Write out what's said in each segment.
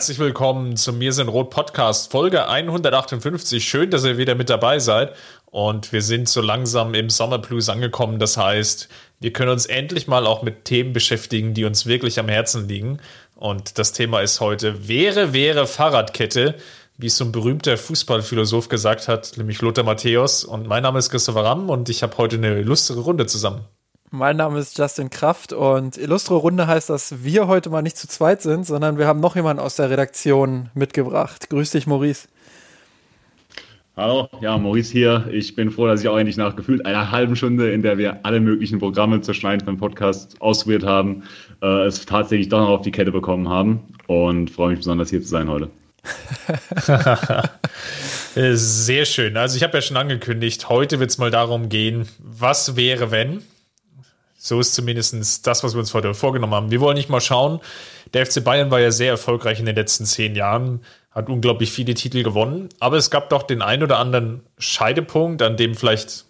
Herzlich willkommen zum Mir sind Rot Podcast, Folge 158. Schön, dass ihr wieder mit dabei seid. Und wir sind so langsam im Sommerblues angekommen. Das heißt, wir können uns endlich mal auch mit Themen beschäftigen, die uns wirklich am Herzen liegen. Und das Thema ist heute Wäre, wäre Fahrradkette, wie es so ein berühmter Fußballphilosoph gesagt hat, nämlich Lothar Matthäus. Und mein Name ist Christopher Ramm und ich habe heute eine lustige Runde zusammen. Mein Name ist Justin Kraft und Illustre Runde heißt, dass wir heute mal nicht zu zweit sind, sondern wir haben noch jemanden aus der Redaktion mitgebracht. Grüß dich, Maurice. Hallo, ja, Maurice hier. Ich bin froh, dass ich auch endlich nach gefühlt einer halben Stunde, in der wir alle möglichen Programme zur Schneiden von Podcast ausprobiert haben, äh, es tatsächlich doch noch auf die Kette bekommen haben und freue mich besonders hier zu sein heute. Sehr schön. Also ich habe ja schon angekündigt, heute wird es mal darum gehen, was wäre, wenn so ist zumindest das, was wir uns heute vorgenommen haben. Wir wollen nicht mal schauen. Der FC Bayern war ja sehr erfolgreich in den letzten zehn Jahren, hat unglaublich viele Titel gewonnen. Aber es gab doch den ein oder anderen Scheidepunkt, an dem vielleicht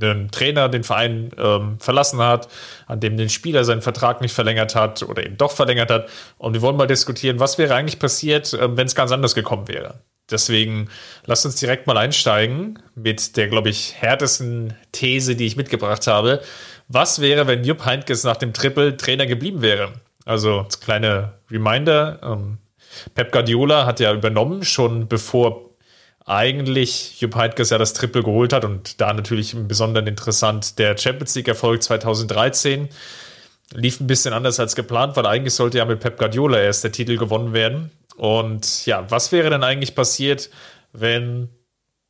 ein Trainer den Verein ähm, verlassen hat, an dem den Spieler seinen Vertrag nicht verlängert hat oder eben doch verlängert hat. Und wir wollen mal diskutieren, was wäre eigentlich passiert, äh, wenn es ganz anders gekommen wäre. Deswegen lasst uns direkt mal einsteigen mit der, glaube ich, härtesten These, die ich mitgebracht habe. Was wäre, wenn Jupp Heynckes nach dem Triple Trainer geblieben wäre? Also, kleine Reminder. Ähm, Pep Guardiola hat ja übernommen, schon bevor eigentlich Jupp Heynckes ja das Triple geholt hat und da natürlich im Besonderen interessant der Champions League Erfolg 2013 lief ein bisschen anders als geplant, weil eigentlich sollte ja mit Pep Guardiola erst der Titel gewonnen werden. Und ja, was wäre denn eigentlich passiert, wenn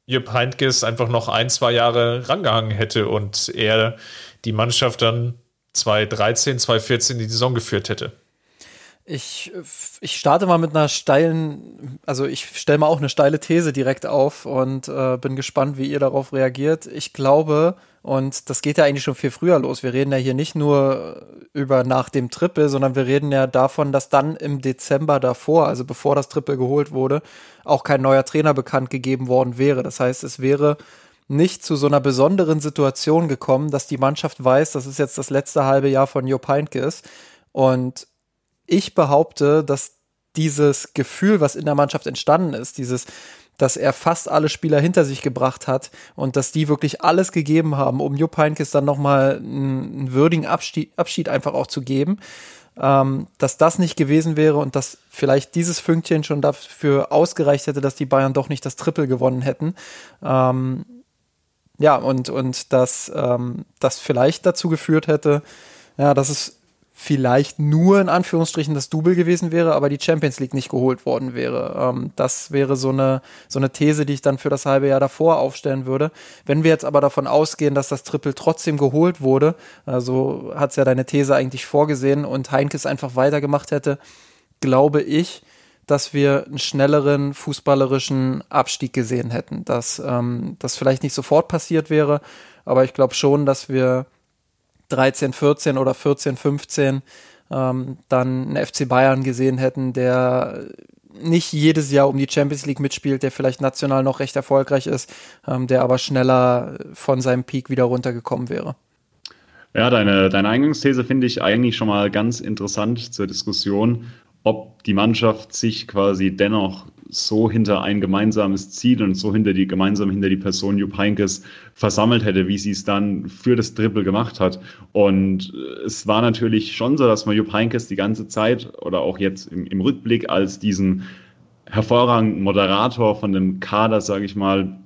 Jupp Heynckes einfach noch ein, zwei Jahre rangehangen hätte und er die Mannschaft dann 2013, 2014 die Saison geführt hätte. Ich, ich starte mal mit einer steilen, also ich stelle mal auch eine steile These direkt auf und äh, bin gespannt, wie ihr darauf reagiert. Ich glaube, und das geht ja eigentlich schon viel früher los. Wir reden ja hier nicht nur über nach dem Triple, sondern wir reden ja davon, dass dann im Dezember davor, also bevor das Triple geholt wurde, auch kein neuer Trainer bekannt gegeben worden wäre. Das heißt, es wäre nicht zu so einer besonderen Situation gekommen, dass die Mannschaft weiß, dass es jetzt das letzte halbe Jahr von Jupp Heynckes Und ich behaupte, dass dieses Gefühl, was in der Mannschaft entstanden ist, dieses, dass er fast alle Spieler hinter sich gebracht hat und dass die wirklich alles gegeben haben, um Jupp Heynckes dann nochmal einen, einen würdigen Abschied, Abschied einfach auch zu geben, ähm, dass das nicht gewesen wäre und dass vielleicht dieses Fünkchen schon dafür ausgereicht hätte, dass die Bayern doch nicht das Triple gewonnen hätten. Ähm, ja, und, und dass ähm, das vielleicht dazu geführt hätte, ja, dass es vielleicht nur in Anführungsstrichen das Double gewesen wäre, aber die Champions League nicht geholt worden wäre. Ähm, das wäre so eine, so eine These, die ich dann für das halbe Jahr davor aufstellen würde. Wenn wir jetzt aber davon ausgehen, dass das Triple trotzdem geholt wurde, also hat's ja deine These eigentlich vorgesehen und Heinkes einfach weitergemacht hätte, glaube ich, dass wir einen schnelleren fußballerischen Abstieg gesehen hätten. Dass ähm, das vielleicht nicht sofort passiert wäre, aber ich glaube schon, dass wir 13, 14 oder 14, 15 ähm, dann einen FC Bayern gesehen hätten, der nicht jedes Jahr um die Champions League mitspielt, der vielleicht national noch recht erfolgreich ist, ähm, der aber schneller von seinem Peak wieder runtergekommen wäre. Ja, deine, deine Eingangsthese finde ich eigentlich schon mal ganz interessant zur Diskussion ob die Mannschaft sich quasi dennoch so hinter ein gemeinsames Ziel und so hinter die gemeinsam hinter die Person Jupp Heynckes versammelt hätte, wie sie es dann für das Triple gemacht hat. Und es war natürlich schon so, dass man Jupp Heynckes die ganze Zeit oder auch jetzt im, im Rückblick als diesen hervorragenden Moderator von dem Kader, sage ich mal,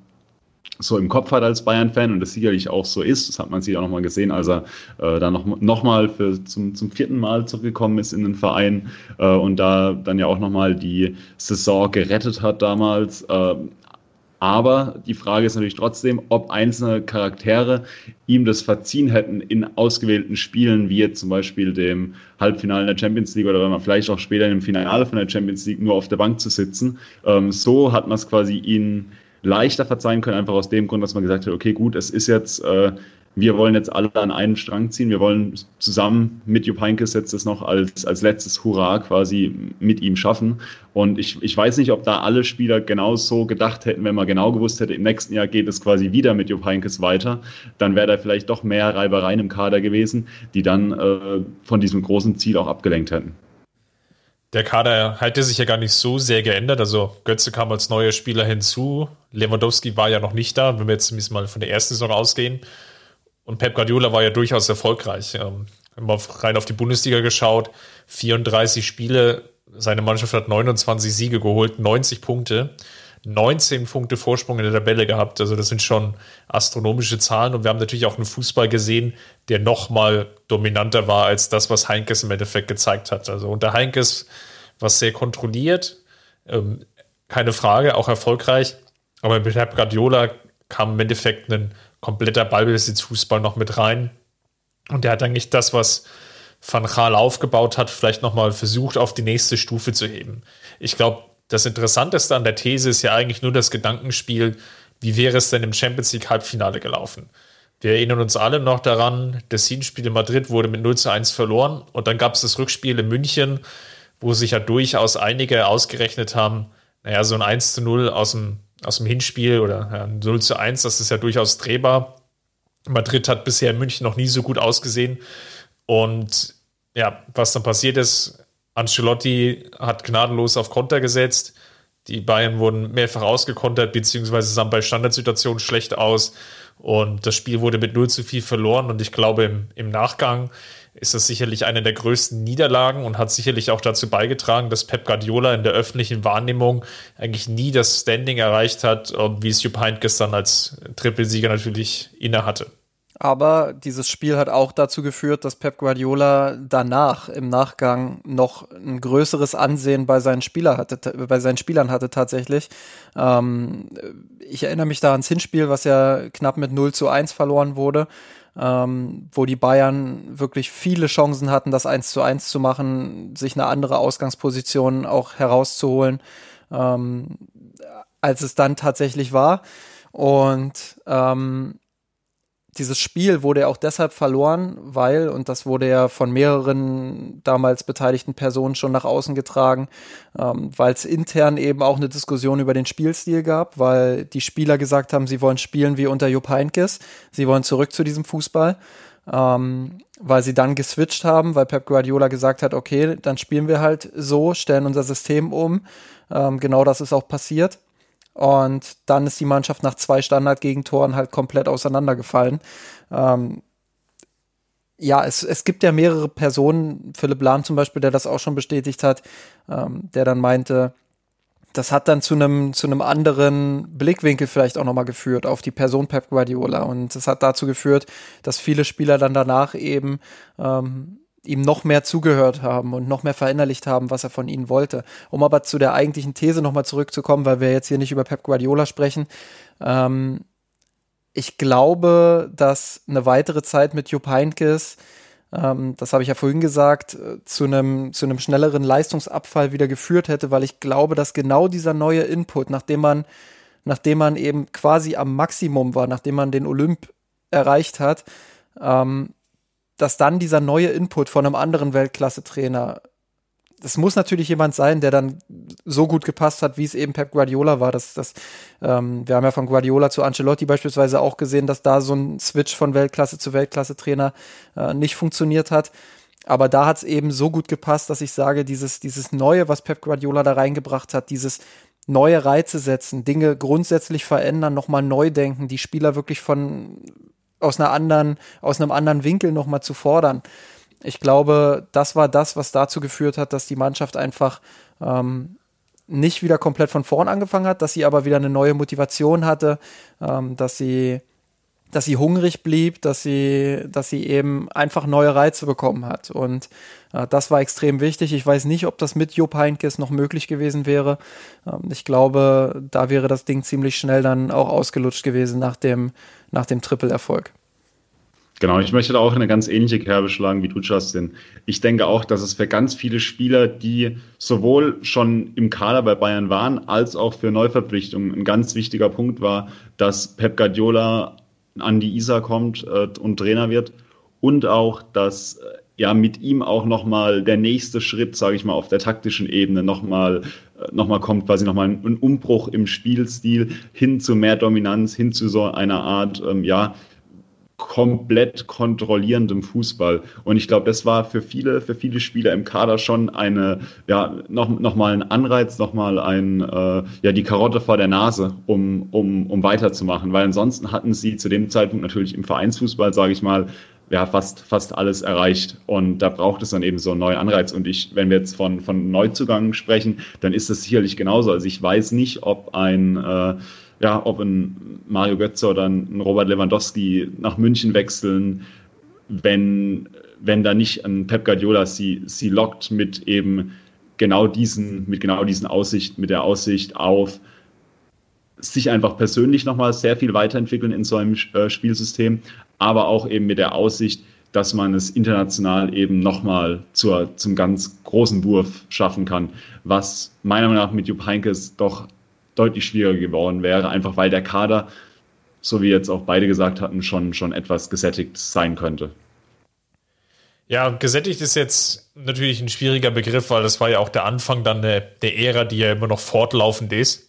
so im Kopf hat als Bayern-Fan und das sicherlich auch so ist. Das hat man sich auch nochmal gesehen, als er äh, dann noch, noch zum, zum vierten Mal zurückgekommen ist in den Verein äh, und da dann ja auch nochmal die Saison gerettet hat damals. Äh, Aber die Frage ist natürlich trotzdem, ob einzelne Charaktere ihm das verziehen hätten in ausgewählten Spielen, wie jetzt zum Beispiel dem Halbfinale der Champions League oder wenn man vielleicht auch später im Finale von der Champions League nur auf der Bank zu sitzen. Ähm, so hat man es quasi ihnen leichter verzeihen können, einfach aus dem Grund, dass man gesagt hat, okay, gut, es ist jetzt äh, wir wollen jetzt alle an einen Strang ziehen. Wir wollen zusammen mit Jupp Heynckes jetzt das noch als, als letztes Hurra quasi mit ihm schaffen. Und ich, ich weiß nicht, ob da alle Spieler genau so gedacht hätten, wenn man genau gewusst hätte, im nächsten Jahr geht es quasi wieder mit Jupp Heynckes weiter. Dann wäre da vielleicht doch mehr Reibereien im Kader gewesen, die dann äh, von diesem großen Ziel auch abgelenkt hätten. Der Kader hatte sich ja gar nicht so sehr geändert. Also Götze kam als neuer Spieler hinzu. Lewandowski war ja noch nicht da, wenn wir jetzt mal von der ersten Saison ausgehen. Und Pep Guardiola war ja durchaus erfolgreich. Ähm, wenn man rein auf die Bundesliga geschaut, 34 Spiele, seine Mannschaft hat 29 Siege geholt, 90 Punkte, 19 Punkte Vorsprung in der Tabelle gehabt. Also das sind schon astronomische Zahlen. Und wir haben natürlich auch einen Fußball gesehen, der noch mal dominanter war als das, was Heinkes im Endeffekt gezeigt hat. Also unter Heinkes was sehr kontrolliert, ähm, keine Frage, auch erfolgreich. Aber mit Pep Guardiola kam im Endeffekt ein kompletter Ballbesitzfußball noch mit rein. Und der hat eigentlich das, was Van Gaal aufgebaut hat, vielleicht nochmal versucht, auf die nächste Stufe zu heben. Ich glaube, das Interessanteste an der These ist ja eigentlich nur das Gedankenspiel, wie wäre es denn im Champions League Halbfinale gelaufen? Wir erinnern uns alle noch daran, das Hinspiel in Madrid wurde mit 0 zu 1 verloren und dann gab es das Rückspiel in München, wo sich ja durchaus einige ausgerechnet haben, naja, so ein 1 zu 0 aus dem aus dem Hinspiel oder ja, 0 zu 1, das ist ja durchaus drehbar. Madrid hat bisher in München noch nie so gut ausgesehen. Und ja, was dann passiert ist, Ancelotti hat gnadenlos auf Konter gesetzt. Die Bayern wurden mehrfach ausgekontert, beziehungsweise sahen bei Standardsituationen schlecht aus. Und das Spiel wurde mit 0 zu 4 verloren. Und ich glaube, im, im Nachgang ist das sicherlich eine der größten Niederlagen und hat sicherlich auch dazu beigetragen, dass Pep Guardiola in der öffentlichen Wahrnehmung eigentlich nie das Standing erreicht hat, wie es Jupp Heynckes dann als Trippelsieger natürlich inne hatte. Aber dieses Spiel hat auch dazu geführt, dass Pep Guardiola danach, im Nachgang, noch ein größeres Ansehen bei seinen, Spieler hatte, bei seinen Spielern hatte tatsächlich. Ähm, ich erinnere mich da ans Hinspiel, was ja knapp mit 0 zu 1 verloren wurde ähm, wo die Bayern wirklich viele Chancen hatten, das 1 zu 1 zu machen, sich eine andere Ausgangsposition auch herauszuholen, ähm, als es dann tatsächlich war. Und ähm, dieses Spiel wurde ja auch deshalb verloren, weil, und das wurde ja von mehreren damals beteiligten Personen schon nach außen getragen, ähm, weil es intern eben auch eine Diskussion über den Spielstil gab, weil die Spieler gesagt haben, sie wollen spielen wie unter Jupp Heynckes, sie wollen zurück zu diesem Fußball, ähm, weil sie dann geswitcht haben, weil Pep Guardiola gesagt hat, okay, dann spielen wir halt so, stellen unser System um. Ähm, genau das ist auch passiert. Und dann ist die Mannschaft nach zwei Standardgegentoren halt komplett auseinandergefallen. Ähm, ja, es, es gibt ja mehrere Personen, Philipp Lahm zum Beispiel, der das auch schon bestätigt hat, ähm, der dann meinte, das hat dann zu einem zu einem anderen Blickwinkel vielleicht auch nochmal geführt auf die Person Pep Guardiola und es hat dazu geführt, dass viele Spieler dann danach eben ähm, ihm noch mehr zugehört haben und noch mehr verinnerlicht haben, was er von ihnen wollte. Um aber zu der eigentlichen These nochmal zurückzukommen, weil wir jetzt hier nicht über Pep Guardiola sprechen. Ähm, ich glaube, dass eine weitere Zeit mit Jupp Heynckes, ähm, das habe ich ja vorhin gesagt, äh, zu einem zu einem schnelleren Leistungsabfall wieder geführt hätte, weil ich glaube, dass genau dieser neue Input, nachdem man nachdem man eben quasi am Maximum war, nachdem man den Olymp erreicht hat, ähm, dass dann dieser neue Input von einem anderen Weltklasse-Trainer, das muss natürlich jemand sein, der dann so gut gepasst hat, wie es eben Pep Guardiola war. Das, das, ähm, wir haben ja von Guardiola zu Ancelotti beispielsweise auch gesehen, dass da so ein Switch von Weltklasse zu Weltklasse-Trainer äh, nicht funktioniert hat. Aber da hat es eben so gut gepasst, dass ich sage, dieses, dieses Neue, was Pep Guardiola da reingebracht hat, dieses neue Reize setzen, Dinge grundsätzlich verändern, nochmal neu denken, die Spieler wirklich von aus einer anderen, aus einem anderen Winkel nochmal zu fordern. Ich glaube, das war das, was dazu geführt hat, dass die Mannschaft einfach ähm, nicht wieder komplett von vorn angefangen hat, dass sie aber wieder eine neue Motivation hatte, ähm, dass sie dass sie hungrig blieb, dass sie, dass sie eben einfach neue Reize bekommen hat. Und äh, das war extrem wichtig. Ich weiß nicht, ob das mit Jupp Heinkes noch möglich gewesen wäre. Ähm, ich glaube, da wäre das Ding ziemlich schnell dann auch ausgelutscht gewesen nach dem, nach dem Triple-Erfolg. Genau, ich möchte da auch eine ganz ähnliche Kerbe schlagen wie du, Justin. Ich denke auch, dass es für ganz viele Spieler, die sowohl schon im Kader bei Bayern waren, als auch für Neuverpflichtungen ein ganz wichtiger Punkt war, dass Pep Guardiola an die ISA kommt äh, und Trainer wird und auch, dass äh, ja mit ihm auch nochmal der nächste Schritt, sage ich mal, auf der taktischen Ebene nochmal äh, noch mal kommt, quasi nochmal ein, Umbruch im Spielstil hin zu mehr Dominanz, hin zu so einer Art, ähm, ja, komplett kontrollierendem Fußball. Und ich glaube, das war für viele, für viele Spieler im Kader schon eine, ja, noch, noch ein Anreiz, noch mal ein, äh, ja, die Karotte vor der Nase, um, um, um weiterzumachen. Weil ansonsten hatten sie zu dem Zeitpunkt natürlich im Vereinsfußball, sage ich mal, ja, fast, fast alles erreicht. Und da braucht es dann eben so einen neuen Anreiz. Und ich, wenn wir jetzt von, von Neuzugang sprechen, dann ist das sicherlich genauso. Also ich weiß nicht, ob ein, äh, ja, ob ein Mario Götze oder ein Robert Lewandowski nach München wechseln, wenn, wenn da nicht ein Pep Guardiola sie, sie lockt mit eben genau diesen, mit genau diesen Aussichten, mit der Aussicht auf sich einfach persönlich nochmal sehr viel weiterentwickeln in so einem äh, Spielsystem, aber auch eben mit der Aussicht, dass man es international eben nochmal zum ganz großen Wurf schaffen kann, was meiner Meinung nach mit Jupp Heynckes doch deutlich schwieriger geworden wäre, einfach weil der Kader, so wie jetzt auch beide gesagt hatten, schon, schon etwas gesättigt sein könnte. Ja, gesättigt ist jetzt natürlich ein schwieriger Begriff, weil das war ja auch der Anfang dann der, der Ära, die ja immer noch fortlaufend ist.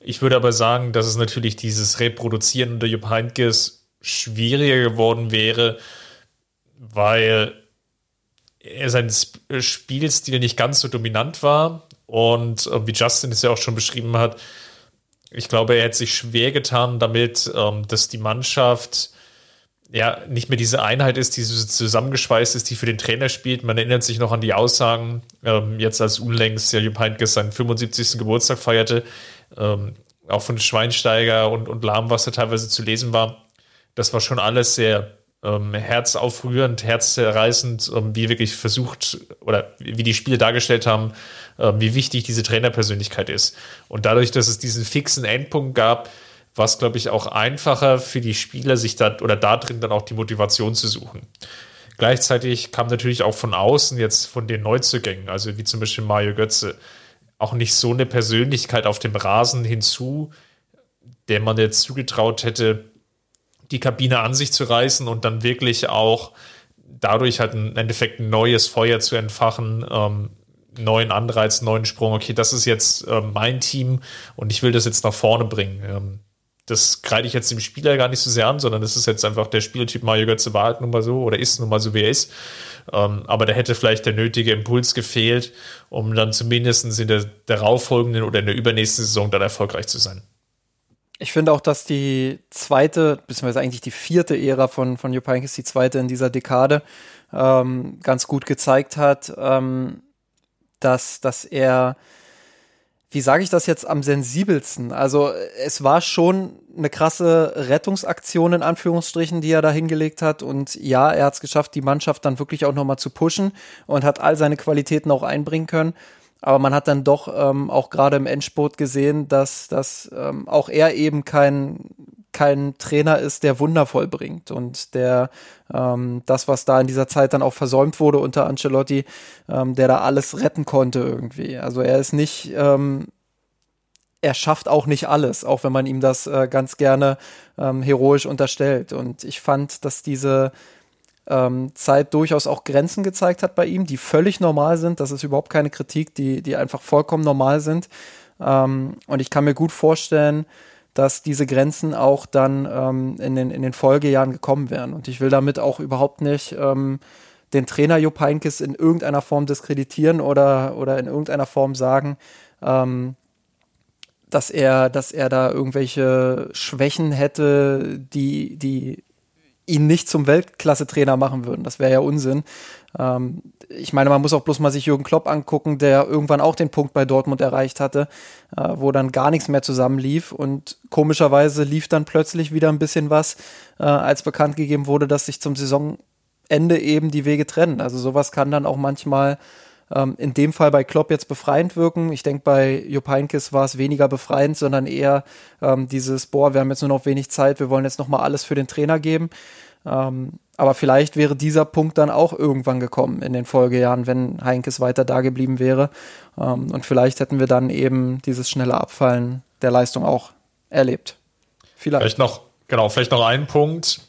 Ich würde aber sagen, dass es natürlich dieses Reproduzieren unter Jupp Heynckes schwieriger geworden wäre, weil er sein Spielstil nicht ganz so dominant war und äh, wie Justin es ja auch schon beschrieben hat, ich glaube, er hätte sich schwer getan damit, ähm, dass die Mannschaft ja nicht mehr diese Einheit ist, die so zusammengeschweißt ist, die für den Trainer spielt. Man erinnert sich noch an die Aussagen, ähm, jetzt als unlängst ja Jupp Heynckes seinen 75. Geburtstag feierte, ähm, auch von Schweinsteiger und, und Lahm, was da teilweise zu lesen war. Das war schon alles sehr ähm, herzaufrührend, herzzerreißend, ähm, wie wirklich versucht oder wie die Spiele dargestellt haben, ähm, wie wichtig diese Trainerpersönlichkeit ist. Und dadurch, dass es diesen fixen Endpunkt gab, war es, glaube ich, auch einfacher für die Spieler, sich da oder da drin dann auch die Motivation zu suchen. Gleichzeitig kam natürlich auch von außen jetzt von den Neuzugängen, also wie zum Beispiel Mario Götze, auch nicht so eine Persönlichkeit auf dem Rasen hinzu, der man jetzt zugetraut hätte, die Kabine an sich zu reißen und dann wirklich auch dadurch halt im Endeffekt ein neues Feuer zu entfachen, ähm, neuen Anreiz, neuen Sprung. Okay, das ist jetzt äh, mein Team und ich will das jetzt nach vorne bringen. Ähm, das kreide ich jetzt dem Spieler gar nicht so sehr an, sondern das ist jetzt einfach der Spieltyp Mario Götze war halt nun mal so oder ist nun mal so, wie er ist. Ähm, aber da hätte vielleicht der nötige Impuls gefehlt, um dann zumindest in der darauffolgenden oder in der übernächsten Saison dann erfolgreich zu sein. Ich finde auch, dass die zweite, beziehungsweise eigentlich die vierte Ära von, von Jupp Heynckes, die zweite in dieser Dekade, ähm, ganz gut gezeigt hat, ähm, dass, dass er, wie sage ich das jetzt am sensibelsten? Also es war schon eine krasse Rettungsaktion in Anführungsstrichen, die er da hingelegt hat. Und ja, er hat es geschafft, die Mannschaft dann wirklich auch nochmal zu pushen und hat all seine Qualitäten auch einbringen können. Aber man hat dann doch ähm, auch gerade im Endspurt gesehen, dass, dass ähm, auch er eben kein, kein Trainer ist, der wundervoll bringt und der ähm, das, was da in dieser Zeit dann auch versäumt wurde unter Ancelotti, ähm, der da alles retten konnte irgendwie. Also er ist nicht, ähm, er schafft auch nicht alles, auch wenn man ihm das äh, ganz gerne ähm, heroisch unterstellt. Und ich fand, dass diese ähm, Zeit durchaus auch Grenzen gezeigt hat bei ihm, die völlig normal sind. Das ist überhaupt keine Kritik, die, die einfach vollkommen normal sind. Ähm, und ich kann mir gut vorstellen, dass diese Grenzen auch dann ähm, in, den, in den Folgejahren gekommen wären. Und ich will damit auch überhaupt nicht ähm, den Trainer Jupp Heynckes in irgendeiner Form diskreditieren oder, oder in irgendeiner Form sagen, ähm, dass er, dass er da irgendwelche Schwächen hätte, die, die ihn nicht zum Weltklasse-Trainer machen würden. Das wäre ja Unsinn. Ähm, ich meine, man muss auch bloß mal sich Jürgen Klopp angucken, der irgendwann auch den Punkt bei Dortmund erreicht hatte, äh, wo dann gar nichts mehr zusammenlief und komischerweise lief dann plötzlich wieder ein bisschen was, äh, als bekannt gegeben wurde, dass sich zum Saisonende eben die Wege trennen. Also sowas kann dann auch manchmal ähm, in dem Fall bei Klopp jetzt befreiend wirken. Ich denke, bei Jupp Heynckes war es weniger befreiend, sondern eher ähm, dieses, boah, wir haben jetzt nur noch wenig Zeit, wir wollen jetzt nochmal alles für den Trainer geben. Ähm, aber vielleicht wäre dieser Punkt dann auch irgendwann gekommen in den Folgejahren, wenn Heinkes weiter da geblieben wäre. Ähm, und vielleicht hätten wir dann eben dieses schnelle Abfallen der Leistung auch erlebt. Vielleicht. Vielleicht noch, genau, vielleicht noch ein Punkt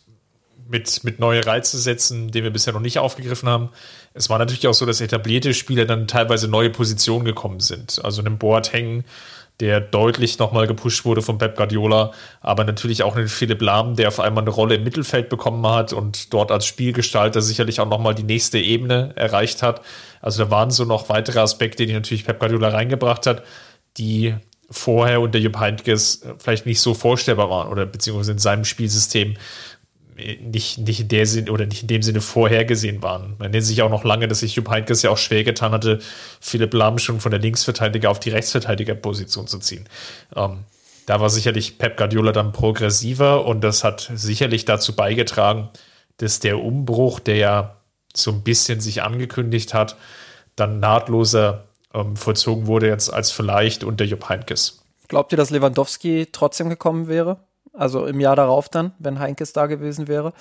mit, mit neue Reize setzen, den wir bisher noch nicht aufgegriffen haben. Es war natürlich auch so, dass etablierte Spieler dann teilweise neue Positionen gekommen sind. Also einen Boateng, der deutlich nochmal gepusht wurde von Pep Guardiola, aber natürlich auch einen Philipp Lahm, der auf einmal eine Rolle im Mittelfeld bekommen hat und dort als Spielgestalter sicherlich auch nochmal die nächste Ebene erreicht hat. Also da waren so noch weitere Aspekte, die natürlich Pep Guardiola reingebracht hat, die vorher unter Jupp Heynckes vielleicht nicht so vorstellbar waren oder beziehungsweise in seinem Spielsystem nicht, nicht in der Sinn oder nicht in dem Sinne vorhergesehen waren. Man nennt sich auch noch lange, dass sich Jupp Heynckes ja auch schwer getan hatte, Philipp Lahm schon von der Linksverteidiger auf die Rechtsverteidigerposition zu ziehen. Ähm, da war sicherlich Pep Guardiola dann progressiver und das hat sicherlich dazu beigetragen, dass der Umbruch, der ja so ein bisschen sich angekündigt hat, dann nahtloser ähm, vollzogen wurde jetzt als vielleicht unter Jupp Heynckes. Glaubt ihr, dass Lewandowski trotzdem gekommen wäre? Also im Jahr darauf dann, wenn Heinkes da gewesen wäre.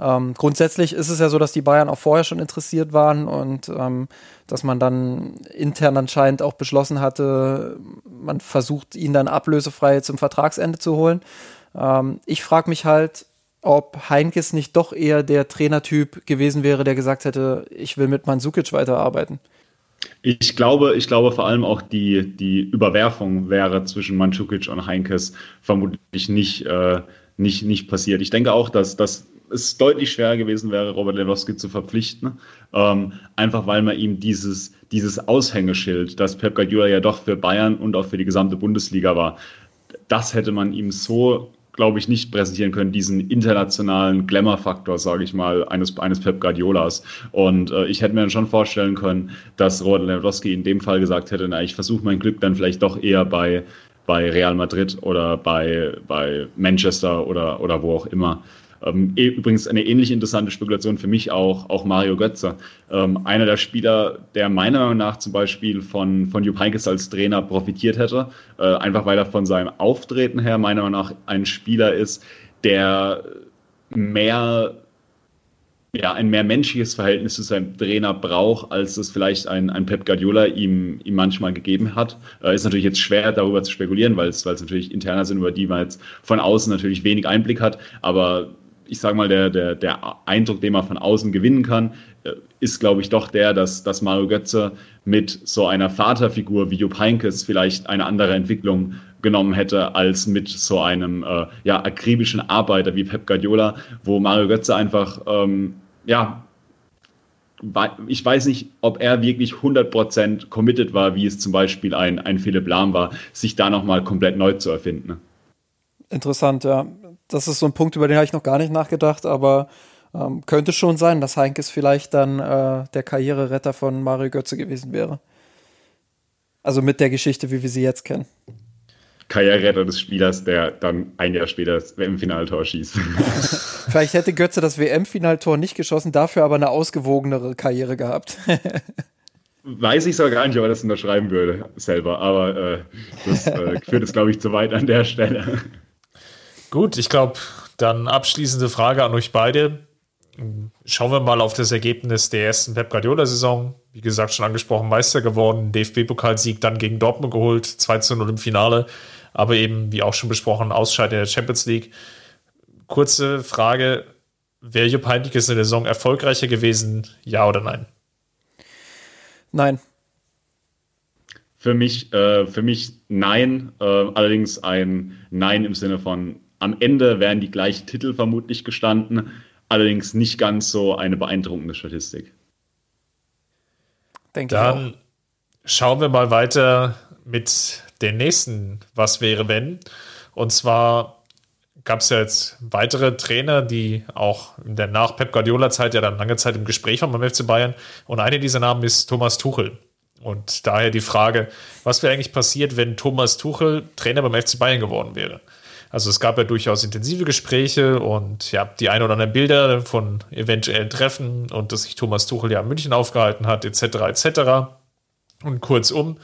Ähm, grundsätzlich ist es ja so, dass die Bayern auch vorher schon interessiert waren und ähm, dass man dann intern anscheinend auch beschlossen hatte, man versucht ihn dann ablösefrei zum Vertragsende zu holen. Ähm, ich frage mich halt, ob Heinkes nicht doch eher der Trainertyp gewesen wäre, der gesagt hätte, ich will mit Mansukic weiterarbeiten. Ich glaube, ich glaube vor allem auch die, die Überwerfung wäre zwischen Mandzukic und Heinkes vermutlich nicht, äh, nicht, nicht passiert. Ich denke auch, dass, dass es deutlich schwerer gewesen wäre, Robert Lewandowski zu verpflichten, ähm, einfach weil man ihm dieses, dieses Aushängeschild, das Pep Guardiola ja doch für Bayern und auch für die gesamte Bundesliga war, das hätte man ihm so glaube ich, nicht präsentieren können, diesen internationalen Glamour-Faktor, sage ich mal, eines, eines Pep Guardiolas. Und äh, ich hätte mir dann schon vorstellen können, dass Robert Lewandowski in dem Fall gesagt hätte, na, ich versuche mein Glück dann vielleicht doch eher bei, bei Real Madrid oder bei, bei Manchester oder, oder wo auch immer. Ähm, eh, übrigens eine ähnlich interessante Spekulation für mich auch, auch Mario Götze. Ähm, einer der Spieler, der meiner Meinung nach zum Beispiel von, von Jupp Heynckes als Trainer profitiert hätte, äh, einfach weil er von seinem Auftreten her meiner Meinung nach ein Spieler ist, der mehr ja, ein mehr menschliches Verhältnis zu seinem Trainer braucht, als es vielleicht ein, ein Pep Guardiola ihm, ihm manchmal gegeben hat. Äh, ist natürlich jetzt schwer, darüber zu spekulieren, weil es natürlich interner sind, über die man jetzt von außen natürlich wenig Einblick hat. Aber ich sage mal, der, der, der Eindruck, den man von außen gewinnen kann, äh, ist, glaube ich, doch der, dass, dass Mario Götze mit so einer Vaterfigur wie Jupp Heynckes vielleicht eine andere Entwicklung genommen hätte als mit so einem äh, ja, akribischen Arbeiter wie Pep Guardiola, wo Mario Götze einfach, ähm, ja, ich weiß nicht, ob er wirklich 100% committed war, wie es zum Beispiel ein, ein Philipp Lahm war, sich da nochmal komplett neu zu erfinden. Ne? Interessant, ja das ist so ein Punkt, über den habe ich noch gar nicht nachgedacht, aber ähm, könnte schon sein, dass Heinkes vielleicht dann äh, der Karriereretter von Mario Götze gewesen wäre. Also mit der Geschichte, wie wir sie jetzt kennen. Karriereretter des Spielers, der dann ein Jahr später das WM-Finaltor schießt. Vielleicht hätte Götze das WM-Finaltor nicht geschossen, dafür aber eine ausgewogenere Karriere gehabt. Weiß ich sogar gar nicht, ob er das unterschreiben würde selber, aber äh, das äh, führt es, glaube ich, zu weit an der Stelle. Gut, ich glaube, dann abschließende Frage an euch beide. Schauen wir mal auf das Ergebnis der ersten Pep Guardiola-Saison. Wie gesagt, schon angesprochen, Meister geworden, DFB-Pokalsieg dann gegen Dortmund geholt, 2 zu 0 im Finale, aber eben, wie auch schon besprochen, Ausscheiden in der Champions League. Kurze Frage: Wäre Jupp Heynckes in der Saison erfolgreicher gewesen, ja oder nein? Nein. Für mich, äh, für mich nein, äh, allerdings ein Nein im Sinne von am Ende wären die gleichen Titel vermutlich gestanden, allerdings nicht ganz so eine beeindruckende Statistik. Denke Dann schauen wir mal weiter mit den nächsten Was wäre wenn. Und zwar gab es ja jetzt weitere Trainer, die auch in der nach Pep Guardiola-Zeit ja dann lange Zeit im Gespräch waren beim FC Bayern. Und einer dieser Namen ist Thomas Tuchel. Und daher die Frage, was wäre eigentlich passiert, wenn Thomas Tuchel Trainer beim FC Bayern geworden wäre? Also es gab ja durchaus intensive Gespräche und ja, die ein oder anderen Bilder von eventuellen Treffen und dass sich Thomas Tuchel ja in München aufgehalten hat, etc. etc. Und kurzum,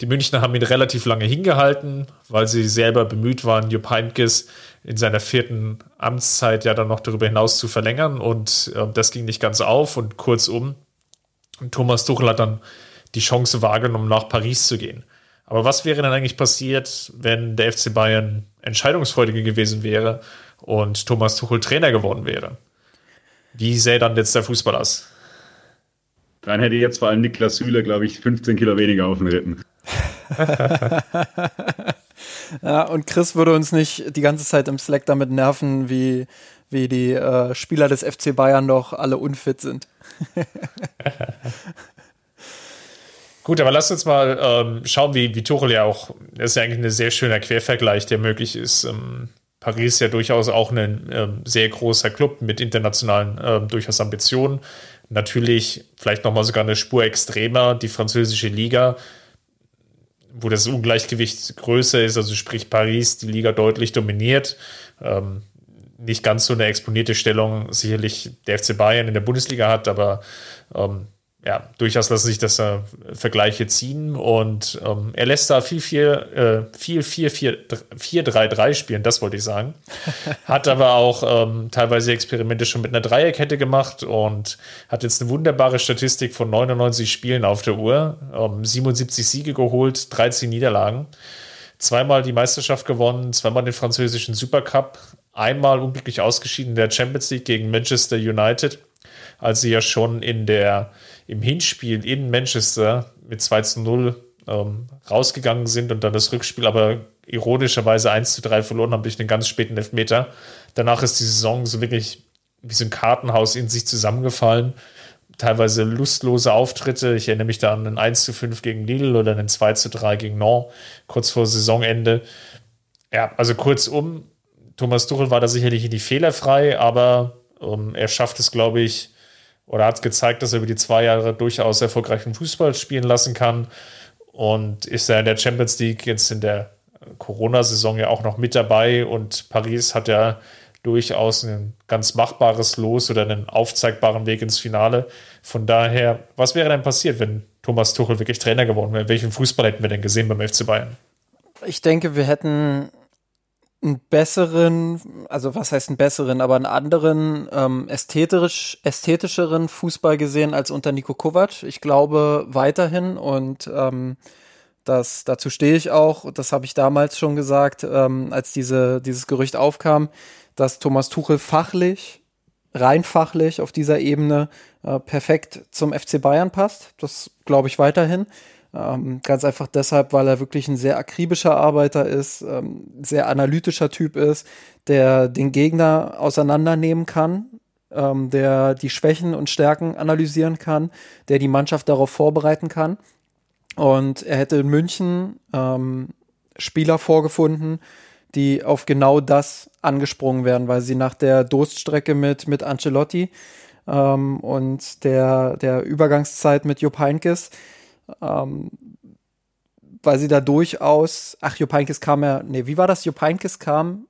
die Münchner haben ihn relativ lange hingehalten, weil sie selber bemüht waren, Jupp Heynckes in seiner vierten Amtszeit ja dann noch darüber hinaus zu verlängern und äh, das ging nicht ganz auf und kurzum, Thomas Tuchel hat dann die Chance wahrgenommen, nach Paris zu gehen. Aber was wäre dann eigentlich passiert, wenn der FC Bayern entscheidungsfreudiger gewesen wäre und Thomas Tuchel Trainer geworden wäre? Wie sähe dann jetzt der Fußball aus? Dann hätte jetzt vor allem Niklas Süle, glaube ich, 15 Kilo weniger auf den Rippen. ja, und Chris würde uns nicht die ganze Zeit im Slack damit nerven, wie, wie die äh, Spieler des FC Bayern doch alle unfit sind. Gut, aber lass uns mal ähm, schauen, wie, wie Tuchel ja auch, das ist ja eigentlich ein sehr schöner Quervergleich, der möglich ist. Ähm, Paris ist ja durchaus auch ein ähm, sehr großer Club mit internationalen ähm, durchaus Ambitionen. Natürlich vielleicht nochmal sogar eine Spur extremer, die französische Liga, wo das Ungleichgewicht größer ist, also sprich Paris die Liga deutlich dominiert. Ähm, nicht ganz so eine exponierte Stellung sicherlich der FC Bayern in der Bundesliga hat, aber ähm, ja, durchaus lassen sich das äh, Vergleiche ziehen und ähm, er lässt da viel, viel, äh, viel, viel, 4-3-3 spielen, das wollte ich sagen. Hat aber auch ähm, teilweise Experimente schon mit einer Dreierkette gemacht und hat jetzt eine wunderbare Statistik von 99 Spielen auf der Uhr, ähm, 77 Siege geholt, 13 Niederlagen, zweimal die Meisterschaft gewonnen, zweimal den französischen Supercup, einmal unglücklich ausgeschieden in der Champions League gegen Manchester United, als sie ja schon in der im Hinspiel in Manchester mit 2 zu 0 ähm, rausgegangen sind und dann das Rückspiel aber ironischerweise 1 zu 3 verloren haben durch einen ganz späten Elfmeter. Danach ist die Saison so wirklich wie so ein Kartenhaus in sich zusammengefallen. Teilweise lustlose Auftritte. Ich erinnere mich da an einen 1 zu 5 gegen Lille oder einen 2 zu 3 gegen Nantes, kurz vor Saisonende. Ja, also kurzum, Thomas Tuchel war da sicherlich nicht fehlerfrei, aber ähm, er schafft es, glaube ich, oder hat gezeigt, dass er über die zwei Jahre durchaus erfolgreichen Fußball spielen lassen kann und ist ja in der Champions League jetzt in der Corona-Saison ja auch noch mit dabei und Paris hat ja durchaus ein ganz machbares Los oder einen aufzeigbaren Weg ins Finale. Von daher, was wäre denn passiert, wenn Thomas Tuchel wirklich Trainer geworden wäre? Welchen Fußball hätten wir denn gesehen beim FC Bayern? Ich denke, wir hätten einen besseren, also was heißt einen besseren, aber einen anderen, ähm, ästhetisch, ästhetischeren Fußball gesehen als unter Nico Kovac. Ich glaube weiterhin und ähm, das, dazu stehe ich auch, das habe ich damals schon gesagt, ähm, als diese, dieses Gerücht aufkam, dass Thomas Tuchel fachlich, rein fachlich auf dieser Ebene äh, perfekt zum FC Bayern passt. Das glaube ich weiterhin. Ähm, ganz einfach deshalb, weil er wirklich ein sehr akribischer Arbeiter ist, ähm, sehr analytischer Typ ist, der den Gegner auseinandernehmen kann, ähm, der die Schwächen und Stärken analysieren kann, der die Mannschaft darauf vorbereiten kann. Und er hätte in München ähm, Spieler vorgefunden, die auf genau das angesprungen werden, weil sie nach der Durststrecke mit, mit Ancelotti ähm, und der, der Übergangszeit mit Jupp Heynckes ähm, weil sie da durchaus, ach, Jupp Heynckes kam ja, nee, wie war das? Jupp Heynckes kam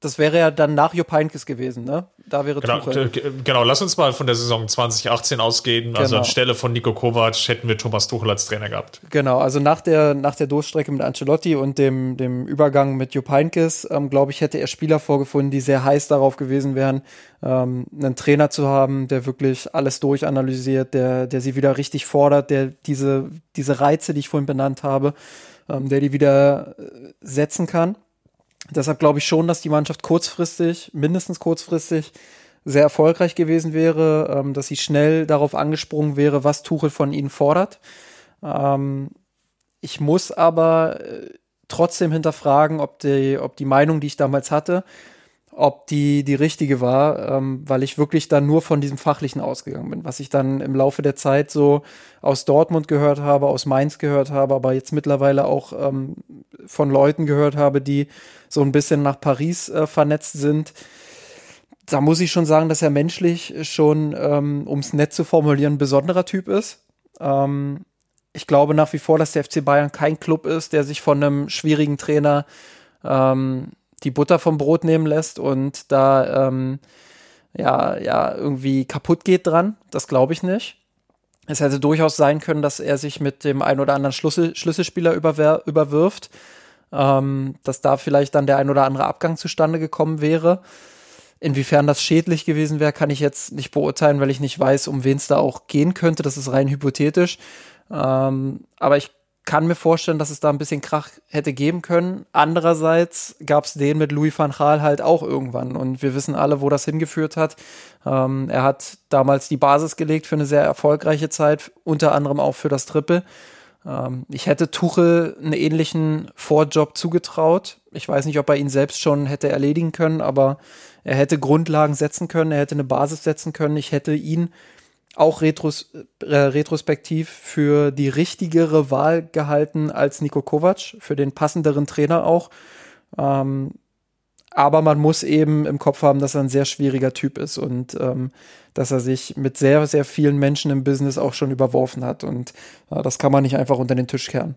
das wäre ja dann nach Jupp Heynckes gewesen, ne? Da wäre genau, Tuchel. Genau, lass uns mal von der Saison 2018 ausgehen. Also genau. Also anstelle von Nico Kovac hätten wir Thomas Tuchel als Trainer gehabt. Genau, also nach der, nach der Durchstrecke mit Ancelotti und dem, dem Übergang mit Jupp Heynckes, ähm, glaube ich, hätte er Spieler vorgefunden, die sehr heiß darauf gewesen wären, ähm, einen Trainer zu haben, der wirklich alles durchanalysiert, der, der sie wieder richtig fordert, der diese, diese Reize, die ich vorhin benannt habe, ähm, der die wieder äh, setzen kann. Deshalb glaube ich schon, dass die Mannschaft kurzfristig, mindestens kurzfristig, sehr erfolgreich gewesen wäre, ähm, dass sie schnell darauf angesprungen wäre, was Tuchel von ihnen fordert. Ähm, ich muss aber äh, trotzdem hinterfragen, ob die, ob die Meinung, die ich damals hatte, ob die die richtige war, ähm, weil ich wirklich dann nur von diesem Fachlichen ausgegangen bin, was ich dann im Laufe der Zeit so aus Dortmund gehört habe, aus Mainz gehört habe, aber jetzt mittlerweile auch ähm, von Leuten gehört habe, die so ein bisschen nach Paris äh, vernetzt sind. Da muss ich schon sagen, dass er menschlich schon, ähm, um es nett zu formulieren, ein besonderer Typ ist. Ähm, ich glaube nach wie vor, dass der FC Bayern kein Club ist, der sich von einem schwierigen Trainer ähm, die Butter vom Brot nehmen lässt und da ähm, ja, ja irgendwie kaputt geht dran. Das glaube ich nicht. Es hätte durchaus sein können, dass er sich mit dem ein oder anderen Schlüssel Schlüsselspieler überwirft, ähm, dass da vielleicht dann der ein oder andere Abgang zustande gekommen wäre. Inwiefern das schädlich gewesen wäre, kann ich jetzt nicht beurteilen, weil ich nicht weiß, um wen es da auch gehen könnte. Das ist rein hypothetisch. Ähm, aber ich kann mir vorstellen, dass es da ein bisschen Krach hätte geben können. Andererseits gab es den mit Louis van Gaal halt auch irgendwann. Und wir wissen alle, wo das hingeführt hat. Ähm, er hat damals die Basis gelegt für eine sehr erfolgreiche Zeit, unter anderem auch für das Triple. Ähm, ich hätte Tuchel einen ähnlichen Vorjob zugetraut. Ich weiß nicht, ob er ihn selbst schon hätte erledigen können, aber er hätte Grundlagen setzen können, er hätte eine Basis setzen können. Ich hätte ihn auch retros äh, retrospektiv für die richtigere Wahl gehalten als Nico Kovac, für den passenderen Trainer auch. Ähm, aber man muss eben im Kopf haben, dass er ein sehr schwieriger Typ ist und ähm, dass er sich mit sehr, sehr vielen Menschen im Business auch schon überworfen hat. Und äh, das kann man nicht einfach unter den Tisch kehren.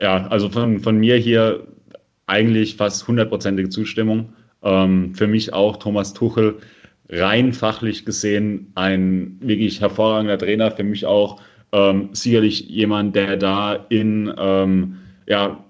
Ja, also von, von mir hier eigentlich fast hundertprozentige Zustimmung. Ähm, für mich auch Thomas Tuchel rein fachlich gesehen ein wirklich hervorragender Trainer. Für mich auch ähm, sicherlich jemand, der da in ähm, ja,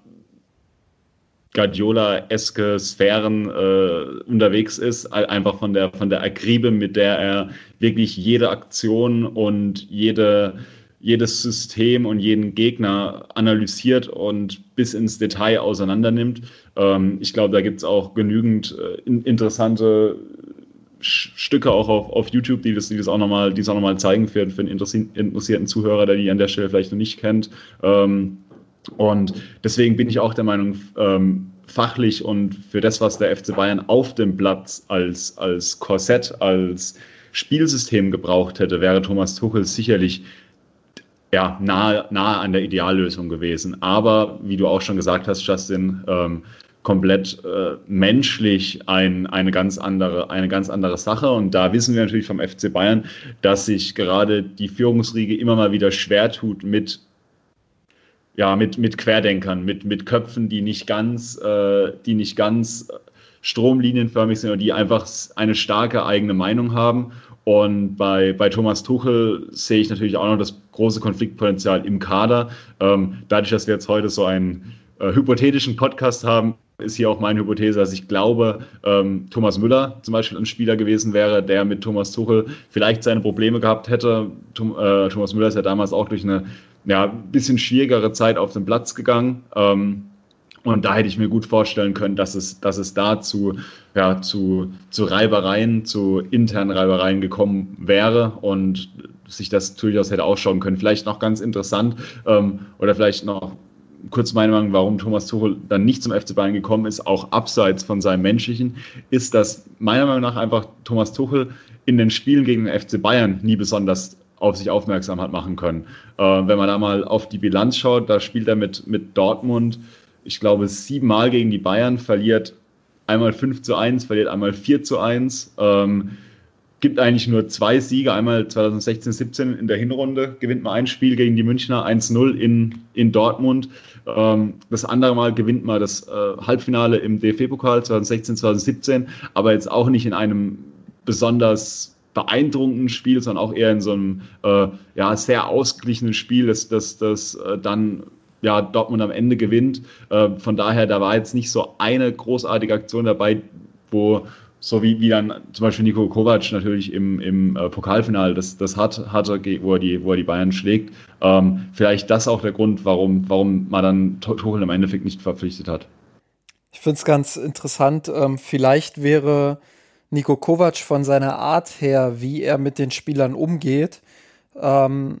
Guardiola-eske Sphären äh, unterwegs ist, einfach von der, von der Akribe, mit der er wirklich jede Aktion und jede, jedes System und jeden Gegner analysiert und bis ins Detail auseinandernimmt. Ähm, ich glaube, da gibt es auch genügend äh, interessante Stücke auch auf, auf YouTube, die das, die das auch nochmal, es zeigen für, für einen interessierten Zuhörer, der die an der Stelle vielleicht noch nicht kennt. Ähm, und deswegen bin ich auch der Meinung, ähm, fachlich und für das, was der FC Bayern auf dem Platz als, als Korsett, als Spielsystem gebraucht hätte, wäre Thomas Tuchel sicherlich ja, nahe, nahe an der Ideallösung gewesen. Aber wie du auch schon gesagt hast, Justin, ähm, komplett äh, menschlich ein, eine, ganz andere, eine ganz andere Sache. Und da wissen wir natürlich vom FC Bayern, dass sich gerade die Führungsriege immer mal wieder schwer tut mit, ja, mit, mit Querdenkern, mit, mit Köpfen, die nicht ganz, äh, die nicht ganz stromlinienförmig sind oder die einfach eine starke eigene Meinung haben. Und bei, bei Thomas Tuchel sehe ich natürlich auch noch das große Konfliktpotenzial im Kader. Ähm, dadurch, dass wir jetzt heute so einen äh, hypothetischen Podcast haben, ist hier auch meine Hypothese, dass ich glaube, ähm, Thomas Müller zum Beispiel ein Spieler gewesen wäre, der mit Thomas Tuchel vielleicht seine Probleme gehabt hätte. Tom, äh, Thomas Müller ist ja damals auch durch eine ja, bisschen schwierigere Zeit auf den Platz gegangen. Ähm, und da hätte ich mir gut vorstellen können, dass es, dass es da zu, ja, zu, zu Reibereien, zu internen Reibereien gekommen wäre und sich das durchaus hätte ausschauen können. Vielleicht noch ganz interessant ähm, oder vielleicht noch kurz meine Meinung, warum Thomas Tuchel dann nicht zum FC Bayern gekommen ist, auch abseits von seinem Menschlichen, ist, dass meiner Meinung nach einfach Thomas Tuchel in den Spielen gegen den FC Bayern nie besonders auf sich aufmerksam hat machen können. Äh, wenn man da mal auf die Bilanz schaut, da spielt er mit, mit Dortmund, ich glaube, siebenmal gegen die Bayern, verliert einmal 5 zu 1, verliert einmal 4 zu 1. Ähm, gibt eigentlich nur zwei Siege. Einmal 2016, 17 in der Hinrunde gewinnt man ein Spiel gegen die Münchner 1-0 in, in Dortmund. Ähm, das andere Mal gewinnt man das äh, Halbfinale im DFB-Pokal 2016, 2017, aber jetzt auch nicht in einem besonders beeindruckenden Spiel, sondern auch eher in so einem äh, ja, sehr ausgeglichenen Spiel, das, das, das äh, dann ja, Dortmund am Ende gewinnt. Äh, von daher, da war jetzt nicht so eine großartige Aktion dabei, wo so wie, wie dann zum Beispiel Nico Kovac natürlich im, im äh, Pokalfinale das, das hat, hatte, wo er, die, wo er die Bayern schlägt. Ähm, vielleicht das auch der Grund, warum, warum man dann Tuchel im Endeffekt nicht verpflichtet hat. Ich finde es ganz interessant. Ähm, vielleicht wäre Nico Kovac von seiner Art her, wie er mit den Spielern umgeht, ähm,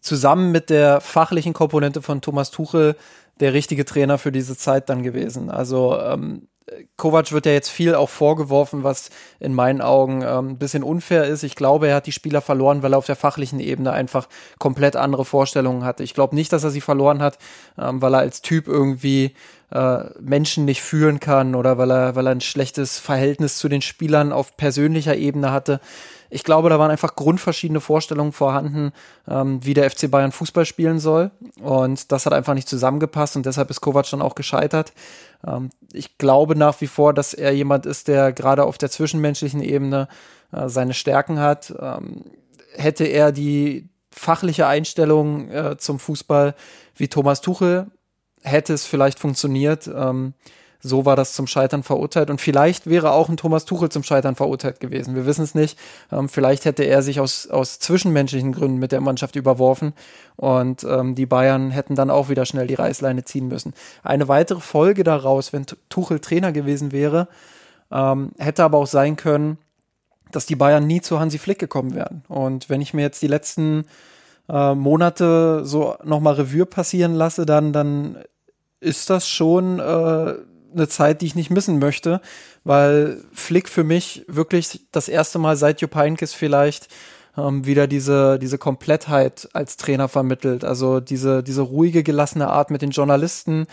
zusammen mit der fachlichen Komponente von Thomas Tuchel der richtige Trainer für diese Zeit dann gewesen. Also ähm, Kovac wird ja jetzt viel auch vorgeworfen, was in meinen Augen ähm, ein bisschen unfair ist. Ich glaube, er hat die Spieler verloren, weil er auf der fachlichen Ebene einfach komplett andere Vorstellungen hatte. Ich glaube nicht, dass er sie verloren hat, ähm, weil er als Typ irgendwie äh, Menschen nicht führen kann oder weil er, weil er ein schlechtes Verhältnis zu den Spielern auf persönlicher Ebene hatte ich glaube, da waren einfach grundverschiedene Vorstellungen vorhanden, ähm, wie der FC Bayern Fußball spielen soll. Und das hat einfach nicht zusammengepasst und deshalb ist Kovac dann auch gescheitert. Ähm, ich glaube nach wie vor, dass er jemand ist, der gerade auf der zwischenmenschlichen Ebene äh, seine Stärken hat. Ähm, hätte er die fachliche Einstellung äh, zum Fußball wie Thomas Tuchel, hätte es vielleicht funktioniert. Ähm, so war das zum Scheitern verurteilt. Und vielleicht wäre auch ein Thomas Tuchel zum Scheitern verurteilt gewesen. Wir wissen es nicht. Ähm, vielleicht hätte er sich aus, aus zwischenmenschlichen Gründen mit der Mannschaft überworfen und ähm, die Bayern hätten dann auch wieder schnell die Reißleine ziehen müssen. Eine weitere Folge daraus, wenn Tuchel Trainer gewesen wäre, ähm, hätte aber auch sein können, dass die Bayern nie zu Hansi Flick gekommen wären. Und wenn ich mir jetzt die letzten äh, Monate so nochmal Revue passieren lasse, dann, dann ist das schon äh, eine Zeit, die ich nicht missen möchte, weil Flick für mich wirklich das erste Mal seit Jupp Heynckes vielleicht ähm, wieder diese, diese Komplettheit als Trainer vermittelt. Also diese, diese ruhige, gelassene Art mit den Journalisten,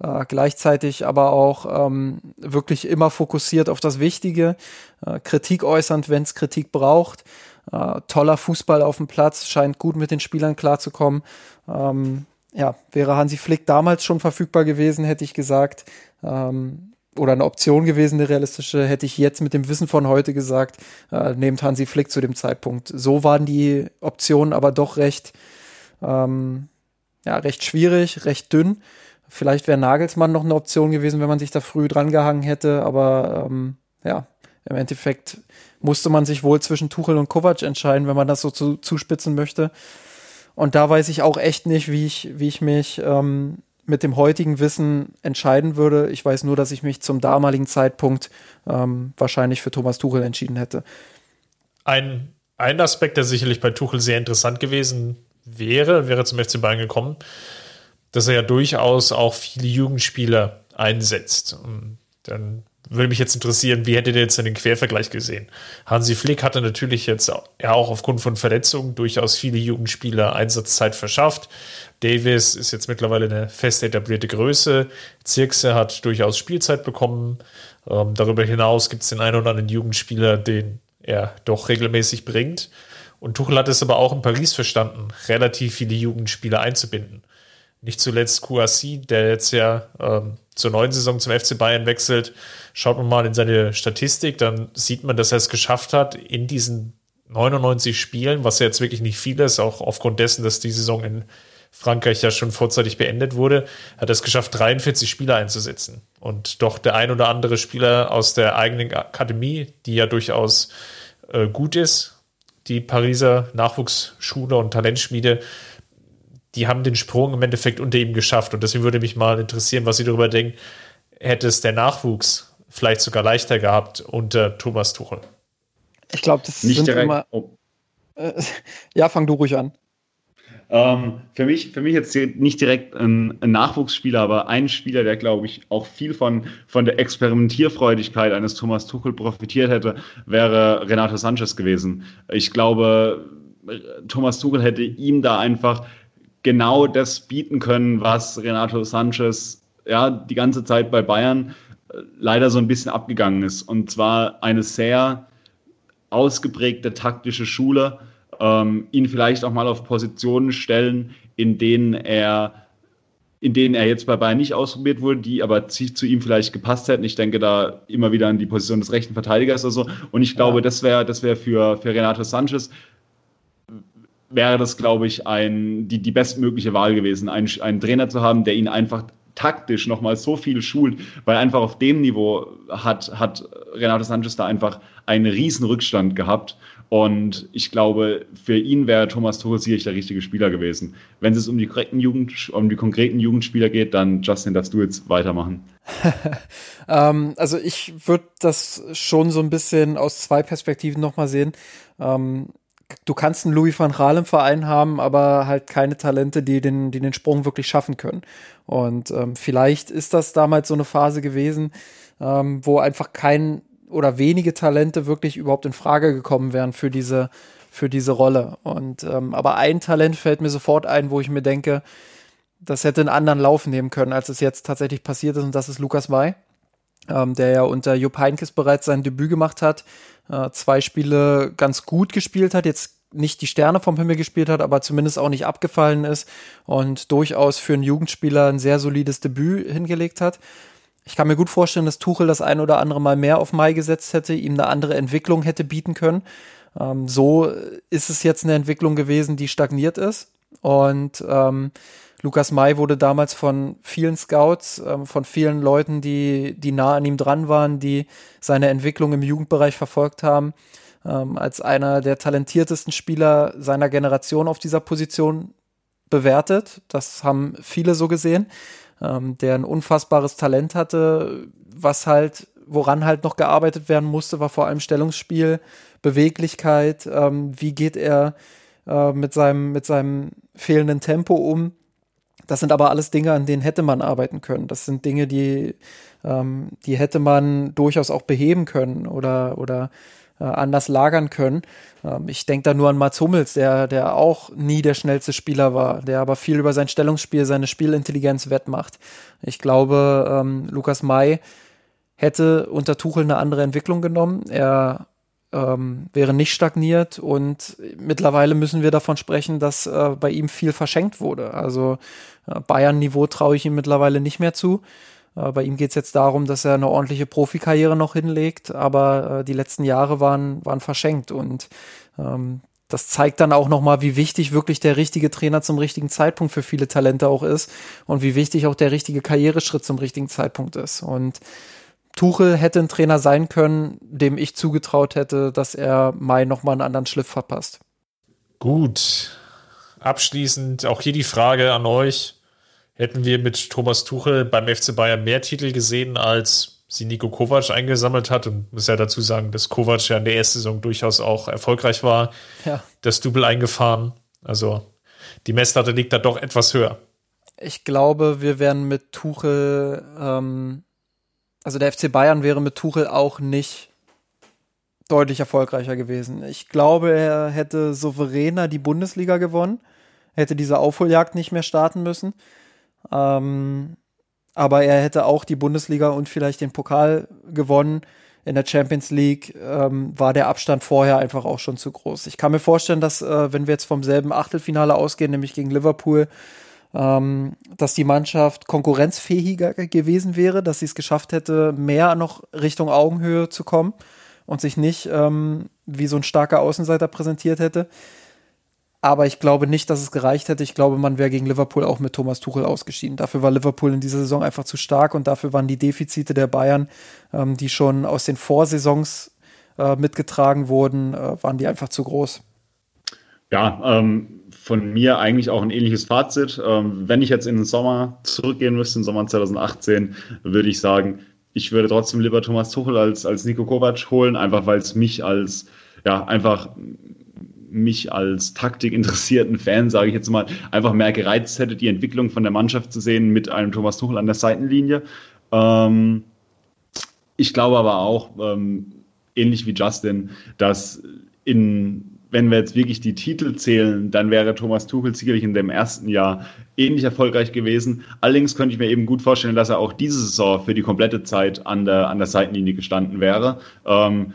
äh, gleichzeitig aber auch ähm, wirklich immer fokussiert auf das Wichtige, äh, Kritik äußernd, wenn es Kritik braucht. Äh, toller Fußball auf dem Platz, scheint gut mit den Spielern klarzukommen. Ähm, ja, wäre Hansi Flick damals schon verfügbar gewesen, hätte ich gesagt, ähm, oder eine Option gewesen, eine realistische, hätte ich jetzt mit dem Wissen von heute gesagt, äh, nehmt Hansi Flick zu dem Zeitpunkt. So waren die Optionen aber doch recht, ähm, ja, recht schwierig, recht dünn. Vielleicht wäre Nagelsmann noch eine Option gewesen, wenn man sich da früh dran gehangen hätte, aber ähm, ja, im Endeffekt musste man sich wohl zwischen Tuchel und Kovac entscheiden, wenn man das so zu, zuspitzen möchte. Und da weiß ich auch echt nicht, wie ich, wie ich mich ähm, mit dem heutigen Wissen entscheiden würde. Ich weiß nur, dass ich mich zum damaligen Zeitpunkt ähm, wahrscheinlich für Thomas Tuchel entschieden hätte. Ein, ein Aspekt, der sicherlich bei Tuchel sehr interessant gewesen wäre, wäre zum FC Bayern gekommen, dass er ja durchaus auch viele Jugendspieler einsetzt. Und dann würde mich jetzt interessieren, wie hättet ihr jetzt den Quervergleich gesehen? Hansi Flick hatte natürlich jetzt ja auch aufgrund von Verletzungen durchaus viele Jugendspieler Einsatzzeit verschafft. Davis ist jetzt mittlerweile eine fest etablierte Größe. Zirkse hat durchaus Spielzeit bekommen. Ähm, darüber hinaus gibt es den einen oder anderen Jugendspieler, den er doch regelmäßig bringt. Und Tuchel hat es aber auch in Paris verstanden, relativ viele Jugendspieler einzubinden. Nicht zuletzt Kouassi, der jetzt ja ähm, zur neuen Saison zum FC Bayern wechselt. Schaut man mal in seine Statistik, dann sieht man, dass er es geschafft hat, in diesen 99 Spielen, was ja jetzt wirklich nicht viel ist, auch aufgrund dessen, dass die Saison in Frankreich ja schon vorzeitig beendet wurde, hat es geschafft, 43 Spieler einzusetzen. Und doch der ein oder andere Spieler aus der eigenen Akademie, die ja durchaus äh, gut ist, die Pariser Nachwuchsschule und Talentschmiede, die haben den Sprung im Endeffekt unter ihm geschafft. Und deswegen würde mich mal interessieren, was Sie darüber denken. Hätte es der Nachwuchs vielleicht sogar leichter gehabt unter Thomas Tuchel? Ich glaube, das Nicht sind direkt, immer. Oh. Äh, ja, fang du ruhig an. Ähm, für, mich, für mich jetzt nicht direkt ein, ein, Nachwuchsspieler, aber ein Spieler, der, glaube ich, auch viel von, von der Experimentierfreudigkeit eines Thomas Tuchel profitiert hätte, wäre Renato Sanchez gewesen. Ich glaube, Thomas Tuchel hätte ihm da einfach genau das bieten können, was Renato Sanchez ja die ganze Zeit bei Bayern äh, leider so ein bisschen abgegangen ist. Und zwar eine sehr ausgeprägte taktische Schule, ähm, ihn vielleicht auch mal auf Positionen stellen, in denen er in denen er jetzt bei Bayern nicht ausprobiert wurde, die aber zu ihm vielleicht gepasst hätten. Ich denke da immer wieder an die Position des rechten Verteidigers oder so. Und ich glaube, ja. das wäre das wäre für, für Renato Sanchez wäre das, glaube ich, ein, die, die bestmögliche Wahl gewesen, einen, einen Trainer zu haben, der ihn einfach taktisch nochmal so viel schult, weil einfach auf dem Niveau hat, hat Renato Sanchez da einfach einen riesen Rückstand gehabt. Und ich glaube, für ihn wäre Thomas Tuchel sicherlich der richtige Spieler gewesen. Wenn es um die korrekten Jugend, um die konkreten Jugendspieler geht, dann Justin, darfst du jetzt weitermachen. ähm, also ich würde das schon so ein bisschen aus zwei Perspektiven nochmal sehen. Ähm, du kannst einen Louis van Gaal im Verein haben, aber halt keine Talente, die den, die den Sprung wirklich schaffen können. Und ähm, vielleicht ist das damals so eine Phase gewesen, ähm, wo einfach kein oder wenige Talente wirklich überhaupt in Frage gekommen wären für diese, für diese Rolle. Und ähm, aber ein Talent fällt mir sofort ein, wo ich mir denke, das hätte einen anderen Lauf nehmen können, als es jetzt tatsächlich passiert ist, und das ist Lukas May, ähm, der ja unter Jupp Heynckes bereits sein Debüt gemacht hat, äh, zwei Spiele ganz gut gespielt hat, jetzt nicht die Sterne vom Himmel gespielt hat, aber zumindest auch nicht abgefallen ist und durchaus für einen Jugendspieler ein sehr solides Debüt hingelegt hat. Ich kann mir gut vorstellen, dass Tuchel das ein oder andere Mal mehr auf Mai gesetzt hätte, ihm eine andere Entwicklung hätte bieten können. Ähm, so ist es jetzt eine Entwicklung gewesen, die stagniert ist. Und ähm, Lukas May wurde damals von vielen Scouts, ähm, von vielen Leuten, die, die nah an ihm dran waren, die seine Entwicklung im Jugendbereich verfolgt haben, ähm, als einer der talentiertesten Spieler seiner Generation auf dieser Position bewertet. Das haben viele so gesehen ähm, der ein unfassbares Talent hatte, was halt, woran halt noch gearbeitet werden musste, war vor allem Stellungsspiel, Beweglichkeit, ähm, wie geht er äh, mit, seinem, mit seinem fehlenden Tempo um. Das sind aber alles Dinge, an denen hätte man arbeiten können. Das sind Dinge, die, ähm, die hätte man durchaus auch beheben können oder, oder äh, anders lagern können. Ähm, ich denke da nur an Mats Hummels, der, der auch nie der schnellste Spieler war, der aber viel über sein Stellungsspiel, seine Spielintelligenz wettmacht. Ich glaube, ähm, Lukas May hätte unter Tuchel eine andere Entwicklung genommen. Er ähm, wäre nicht stagniert und mittlerweile müssen wir davon sprechen, dass äh, bei ihm viel verschenkt wurde. Also äh, Bayern-Niveau traue ich ihm mittlerweile nicht mehr zu. Äh, bei ihm geht es jetzt darum, dass er eine ordentliche Profikarriere noch hinlegt, aber äh, die letzten Jahre waren, waren verschenkt und ähm, das zeigt dann auch nochmal, wie wichtig wirklich der richtige Trainer zum richtigen Zeitpunkt für viele Talente auch ist und wie wichtig auch der richtige Karriereschritt zum richtigen Zeitpunkt ist. Und Tuchel hätte ein Trainer sein können, dem ich zugetraut hätte, dass er Mai nochmal einen anderen Schliff verpasst. Gut. Abschließend auch hier die Frage an euch hätten wir mit Thomas Tuchel beim FC Bayern mehr Titel gesehen, als sie Nico Kovac eingesammelt hat. Und muss ja dazu sagen, dass Kovac ja in der ersten Saison durchaus auch erfolgreich war. Ja. Das Double eingefahren. Also die Messlatte liegt da doch etwas höher. Ich glaube, wir wären mit Tuchel, ähm, also der FC Bayern wäre mit Tuchel auch nicht deutlich erfolgreicher gewesen. Ich glaube, er hätte souveräner die Bundesliga gewonnen, hätte diese Aufholjagd nicht mehr starten müssen. Ähm, aber er hätte auch die Bundesliga und vielleicht den Pokal gewonnen. In der Champions League ähm, war der Abstand vorher einfach auch schon zu groß. Ich kann mir vorstellen, dass, äh, wenn wir jetzt vom selben Achtelfinale ausgehen, nämlich gegen Liverpool, ähm, dass die Mannschaft konkurrenzfähiger gewesen wäre, dass sie es geschafft hätte, mehr noch Richtung Augenhöhe zu kommen und sich nicht ähm, wie so ein starker Außenseiter präsentiert hätte. Aber ich glaube nicht, dass es gereicht hätte. Ich glaube, man wäre gegen Liverpool auch mit Thomas Tuchel ausgeschieden. Dafür war Liverpool in dieser Saison einfach zu stark und dafür waren die Defizite der Bayern, ähm, die schon aus den Vorsaisons äh, mitgetragen wurden, äh, waren die einfach zu groß. Ja, ähm, von mir eigentlich auch ein ähnliches Fazit. Ähm, wenn ich jetzt in den Sommer zurückgehen müsste, im Sommer 2018, würde ich sagen, ich würde trotzdem lieber Thomas Tuchel als, als Nico Kovac holen, einfach weil es mich als ja, einfach mich als taktikinteressierten Fan, sage ich jetzt mal, einfach mehr gereizt hätte, die Entwicklung von der Mannschaft zu sehen mit einem Thomas Tuchel an der Seitenlinie. Ähm, ich glaube aber auch, ähm, ähnlich wie Justin, dass in, wenn wir jetzt wirklich die Titel zählen, dann wäre Thomas Tuchel sicherlich in dem ersten Jahr ähnlich erfolgreich gewesen. Allerdings könnte ich mir eben gut vorstellen, dass er auch diese Saison für die komplette Zeit an der, an der Seitenlinie gestanden wäre. Ähm,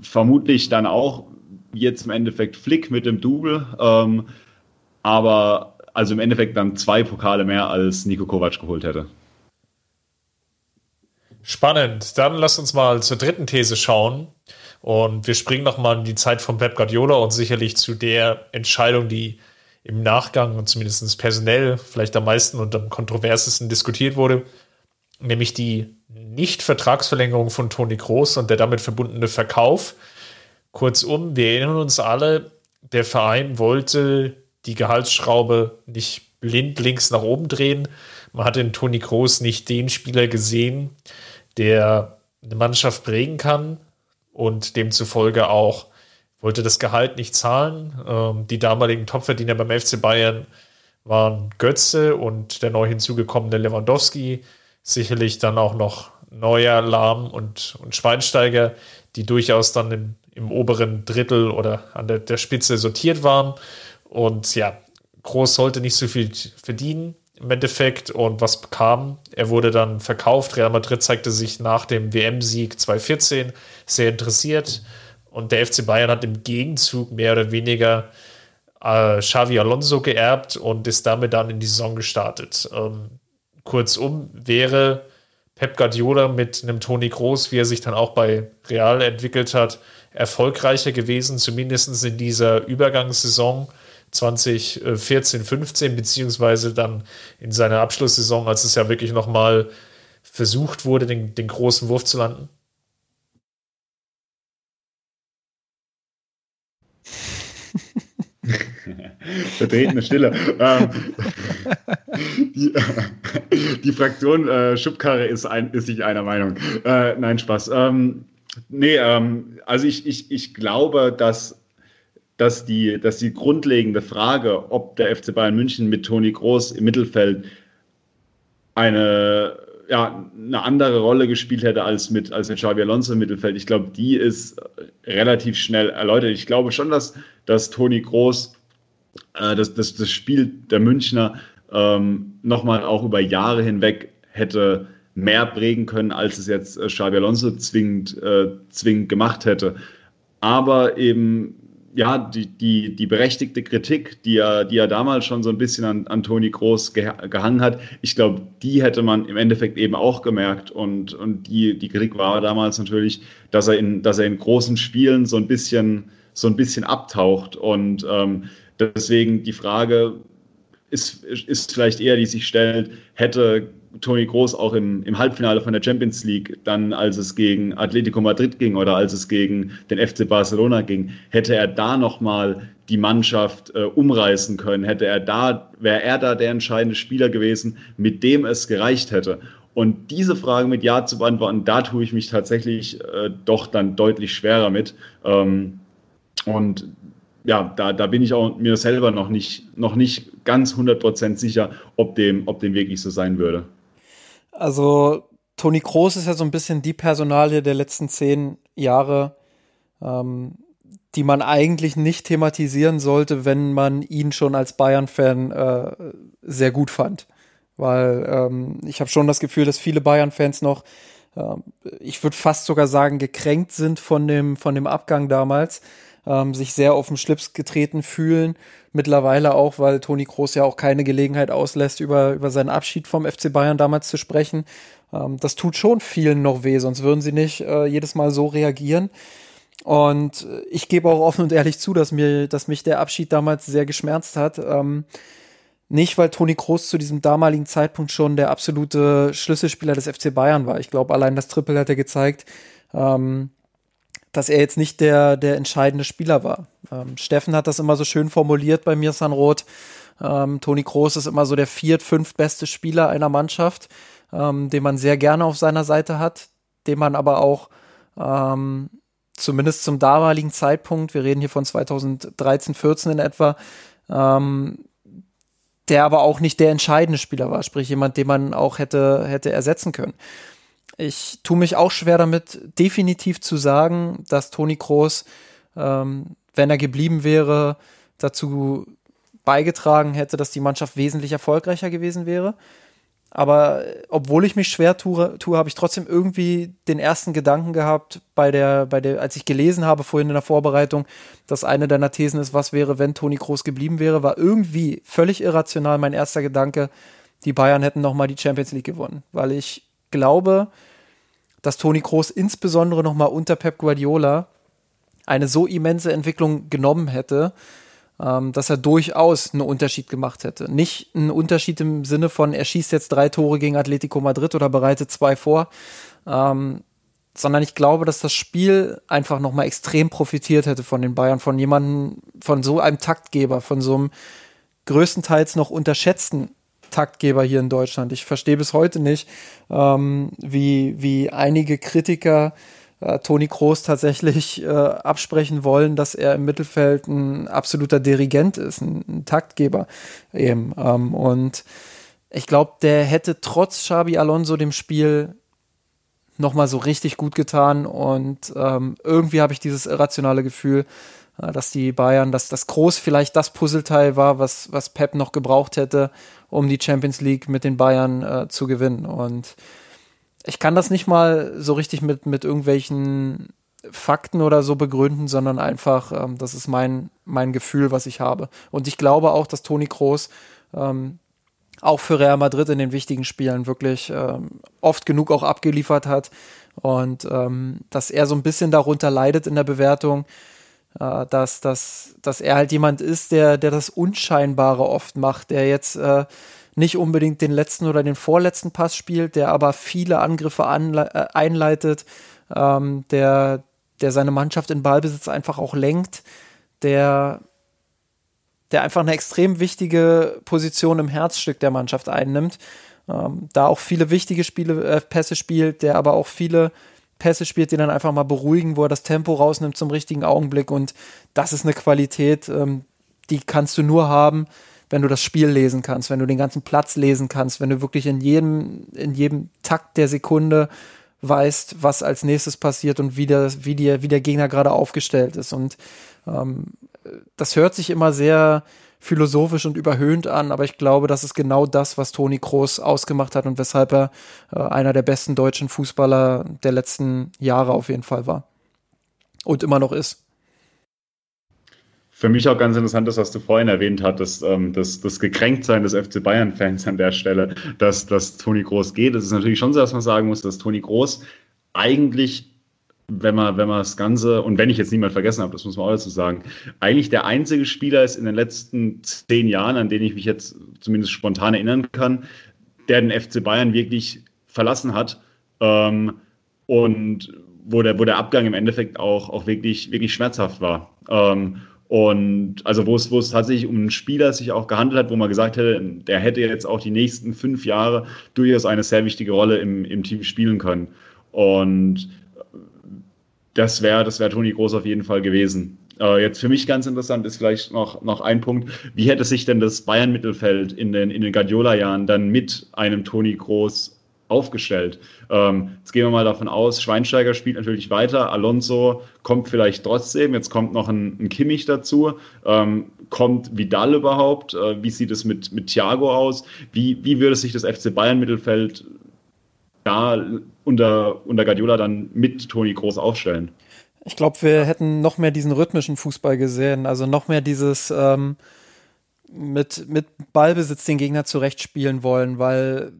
vermutlich dann auch jetzt im Endeffekt Flick mit dem Double, ähm, aber also im Endeffekt dann zwei Pokale mehr als Nico Kovac geholt hätte. Spannend. Dann lass uns mal zur dritten These schauen. Und wir springen nochmal in die Zeit von Pep Guardiola und sicherlich zu der Entscheidung, die im Nachgang und zumindest personell vielleicht am meisten und am kontroversesten diskutiert wurde, nämlich die Nicht-Vertragsverlängerung von Toni Kroos und der damit verbundene Verkauf Kurzum, wir erinnern uns alle, der Verein wollte die Gehaltsschraube nicht blind links nach oben drehen. Man hat in Toni Kroos nicht den Spieler gesehen, der eine Mannschaft prägen kann und demzufolge auch wollte das Gehalt nicht zahlen. Ähm, die damaligen Topverdiener beim FC Bayern waren Götze und der neu hinzugekommene Lewandowski. Sicherlich dann auch noch Neuer, Lahm und, und Schweinsteiger, die durchaus dann im, im oberen Drittel oder an der, der Spitze sortiert waren. Und ja, Groß sollte nicht so viel verdienen im Endeffekt. Und was bekam? Er wurde dann verkauft. Real Madrid zeigte sich nach dem WM-Sieg 2014 sehr interessiert. Und der FC Bayern hat im Gegenzug mehr oder weniger äh, Xavi Alonso geerbt und ist damit dann in die Saison gestartet. Ähm, kurzum wäre Pep Guardiola mit einem Toni Groß, wie er sich dann auch bei Real entwickelt hat, erfolgreicher gewesen, zumindest in dieser Übergangssaison 2014, 15, beziehungsweise dann in seiner Abschlusssaison, als es ja wirklich nochmal versucht wurde, den, den großen Wurf zu landen? Vertretene Stille. ähm, die, die, Fraktion äh, Schubkarre ist, ein, ist sich einer Meinung. Äh, nein, Spaß. Ähm, nee, ähm, also ich, ich, ich glaube, dass, dass, die, dass die grundlegende Frage, ob der FC Bayern München mit Toni Groß im Mittelfeld eine ja, eine andere Rolle gespielt hätte als mit, als mit Xabi Alonso im Mittelfeld. Ich glaube, die ist relativ schnell erläutert. Ich glaube schon, dass, dass Toni Groß äh, das, das, das Spiel der Münchner ähm, nochmal auch über Jahre hinweg hätte mehr prägen können, als es jetzt äh, Xabi Alonso zwingend, äh, zwingend gemacht hätte. Aber eben ja, die, die, die berechtigte Kritik, die er, die er damals schon so ein bisschen an, an Toni Groß ge, gehangen hat, ich glaube, die hätte man im Endeffekt eben auch gemerkt. Und, und die, die Kritik war damals natürlich, dass er in, dass er in großen Spielen so ein bisschen, so ein bisschen abtaucht. Und ähm, deswegen die Frage ist, ist vielleicht eher, die sich stellt, hätte Toni Groß auch im, im Halbfinale von der Champions League, dann als es gegen Atletico Madrid ging oder als es gegen den FC Barcelona ging, hätte er da nochmal die Mannschaft äh, umreißen können, hätte er da, wäre er da der entscheidende Spieler gewesen, mit dem es gereicht hätte. Und diese Frage mit Ja zu beantworten, da tue ich mich tatsächlich äh, doch dann deutlich schwerer mit. Ähm, und ja, da, da bin ich auch mir selber noch nicht, noch nicht ganz 100% sicher, ob dem, ob dem wirklich so sein würde. Also Toni Kroos ist ja so ein bisschen die Personalie der letzten zehn Jahre, ähm, die man eigentlich nicht thematisieren sollte, wenn man ihn schon als Bayern-Fan äh, sehr gut fand. Weil ähm, ich habe schon das Gefühl, dass viele Bayern-Fans noch, äh, ich würde fast sogar sagen, gekränkt sind von dem, von dem Abgang damals, ähm, sich sehr auf den Schlips getreten fühlen Mittlerweile auch, weil Toni Kroos ja auch keine Gelegenheit auslässt, über, über seinen Abschied vom FC Bayern damals zu sprechen. Ähm, das tut schon vielen noch weh, sonst würden sie nicht äh, jedes Mal so reagieren. Und äh, ich gebe auch offen und ehrlich zu, dass mir, dass mich der Abschied damals sehr geschmerzt hat. Ähm, nicht, weil Toni Kroos zu diesem damaligen Zeitpunkt schon der absolute Schlüsselspieler des FC Bayern war. Ich glaube, allein das Triple hat er gezeigt. Ähm, dass er jetzt nicht der, der entscheidende Spieler war. Ähm, Steffen hat das immer so schön formuliert bei mir, Sanroth. Ähm, Toni Kroos ist immer so der viert, fünf beste Spieler einer Mannschaft, ähm, den man sehr gerne auf seiner Seite hat, den man aber auch ähm, zumindest zum damaligen Zeitpunkt, wir reden hier von 2013, 14 in etwa, ähm, der aber auch nicht der entscheidende Spieler war, sprich jemand, den man auch hätte, hätte ersetzen können ich tue mich auch schwer damit, definitiv zu sagen, dass Toni Kroos, ähm, wenn er geblieben wäre, dazu beigetragen hätte, dass die Mannschaft wesentlich erfolgreicher gewesen wäre. Aber äh, obwohl ich mich schwer tue, tue habe ich trotzdem irgendwie den ersten Gedanken gehabt, bei der, bei der, als ich gelesen habe vorhin in der Vorbereitung, dass eine deiner Thesen ist, was wäre, wenn Toni Kroos geblieben wäre, war irgendwie völlig irrational mein erster Gedanke, die Bayern hätten nochmal die Champions League gewonnen. Weil ich glaube, dass Toni Kroos insbesondere nochmal unter Pep Guardiola eine so immense Entwicklung genommen hätte, ähm, dass er durchaus einen Unterschied gemacht hätte. Nicht einen Unterschied im Sinne von, er schießt jetzt drei Tore gegen Atletico Madrid oder bereitet zwei vor, ähm, sondern ich glaube, dass das Spiel einfach nochmal extrem profitiert hätte von den Bayern, von jemandem, von so einem Taktgeber, von so einem größtenteils noch unterschätzten Taktgeber hier in Deutschland. Ich verstehe bis heute nicht, ähm, wie, wie einige Kritiker äh, Toni Kroos tatsächlich äh, absprechen wollen, dass er im Mittelfeld ein absoluter Dirigent ist, ein, ein Taktgeber eben. Ähm, und ich glaube, der hätte trotz Xabi Alonso dem Spiel nochmal so richtig gut getan und ähm, irgendwie habe ich dieses irrationale Gefühl, dass die Bayern, dass das Groß vielleicht das Puzzleteil war, was, was Pep noch gebraucht hätte, um die Champions League mit den Bayern äh, zu gewinnen. Und ich kann das nicht mal so richtig mit, mit irgendwelchen Fakten oder so begründen, sondern einfach, ähm, das ist mein, mein Gefühl, was ich habe. Und ich glaube auch, dass Toni Kroos ähm, auch für Real Madrid in den wichtigen Spielen wirklich ähm, oft genug auch abgeliefert hat und ähm, dass er so ein bisschen darunter leidet in der Bewertung, äh, dass, dass, dass er halt jemand ist, der, der das Unscheinbare oft macht, der jetzt äh, nicht unbedingt den letzten oder den vorletzten Pass spielt, der aber viele Angriffe äh, einleitet, ähm, der, der seine Mannschaft in Ballbesitz einfach auch lenkt, der, der einfach eine extrem wichtige Position im Herzstück der Mannschaft einnimmt, ähm, da auch viele wichtige Spiele, äh, Pässe spielt, der aber auch viele Pässe spielt, die dann einfach mal beruhigen, wo er das Tempo rausnimmt zum richtigen Augenblick und das ist eine Qualität, ähm, die kannst du nur haben, wenn du das Spiel lesen kannst, wenn du den ganzen Platz lesen kannst, wenn du wirklich in jedem, in jedem Takt der Sekunde weißt, was als nächstes passiert und wie der, wie der, wie der Gegner gerade aufgestellt ist. Und ähm, das hört sich immer sehr philosophisch und überhöhnt an, aber ich glaube, das ist genau das, was Toni Kroos ausgemacht hat und weshalb er äh, einer der besten deutschen Fußballer der letzten Jahre auf jeden Fall war. Und immer noch ist für mich auch ganz interessant ist, was du vorhin erwähnt hattest, ähm, das, das Gekränktsein des FC Bayern-Fans an der Stelle, dass, dass Toni Groß geht. Es ist natürlich schon so, dass man sagen muss, dass Toni Groß eigentlich, wenn man, wenn man das Ganze, und wenn ich jetzt niemand vergessen habe, das muss man auch dazu sagen, eigentlich der einzige Spieler ist in den letzten zehn Jahren, an den ich mich jetzt zumindest spontan erinnern kann, der den FC Bayern wirklich verlassen hat. Ähm, und wo der, wo der Abgang im Endeffekt auch, auch wirklich, wirklich schmerzhaft war. Ähm, und also wo es, wo es tatsächlich um einen Spieler sich auch gehandelt hat, wo man gesagt hätte, der hätte jetzt auch die nächsten fünf Jahre durchaus eine sehr wichtige Rolle im, im Team spielen können. Und das wäre das wär Toni Groß auf jeden Fall gewesen. Äh, jetzt für mich ganz interessant ist vielleicht noch, noch ein Punkt. Wie hätte sich denn das Bayern-Mittelfeld in den, in den Guardiola-Jahren dann mit einem Toni Groß aufgestellt. Ähm, jetzt gehen wir mal davon aus, Schweinsteiger spielt natürlich weiter, Alonso kommt vielleicht trotzdem, jetzt kommt noch ein, ein Kimmich dazu, ähm, kommt Vidal überhaupt, äh, wie sieht es mit, mit Thiago aus, wie, wie würde sich das FC Bayern Mittelfeld da unter, unter Guardiola dann mit Toni Groß aufstellen? Ich glaube, wir hätten noch mehr diesen rhythmischen Fußball gesehen, also noch mehr dieses ähm, mit, mit Ballbesitz den Gegner zurechtspielen wollen, weil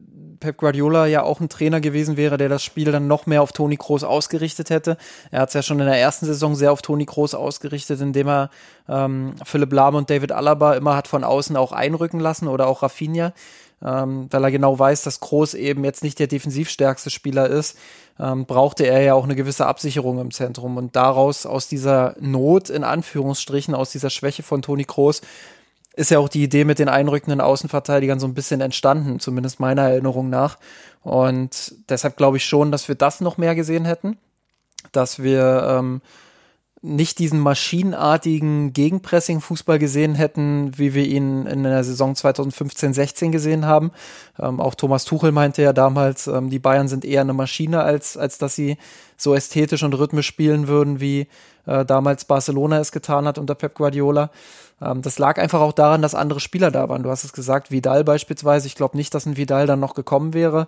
Pep Guardiola ja auch ein Trainer gewesen wäre, der das Spiel dann noch mehr auf Toni Kroos ausgerichtet hätte. Er hat es ja schon in der ersten Saison sehr auf Toni Kroos ausgerichtet, indem er ähm, Philipp Lahm und David Alaba immer hat von außen auch einrücken lassen oder auch Rafinha, ähm, weil er genau weiß, dass Kroos eben jetzt nicht der defensivstärkste Spieler ist, ähm, brauchte er ja auch eine gewisse Absicherung im Zentrum und daraus aus dieser Not in Anführungsstrichen, aus dieser Schwäche von Toni Kroos ist ja auch die Idee mit den einrückenden Außenverteidigern so ein bisschen entstanden, zumindest meiner Erinnerung nach. Und deshalb glaube ich schon, dass wir das noch mehr gesehen hätten, dass wir ähm, nicht diesen maschinenartigen Gegenpressing-Fußball gesehen hätten, wie wir ihn in der Saison 2015-16 gesehen haben. Ähm, auch Thomas Tuchel meinte ja damals, ähm, die Bayern sind eher eine Maschine, als, als dass sie so ästhetisch und rhythmisch spielen würden, wie äh, damals Barcelona es getan hat unter Pep Guardiola. Ähm, das lag einfach auch daran, dass andere Spieler da waren. Du hast es gesagt, Vidal beispielsweise. Ich glaube nicht, dass ein Vidal dann noch gekommen wäre.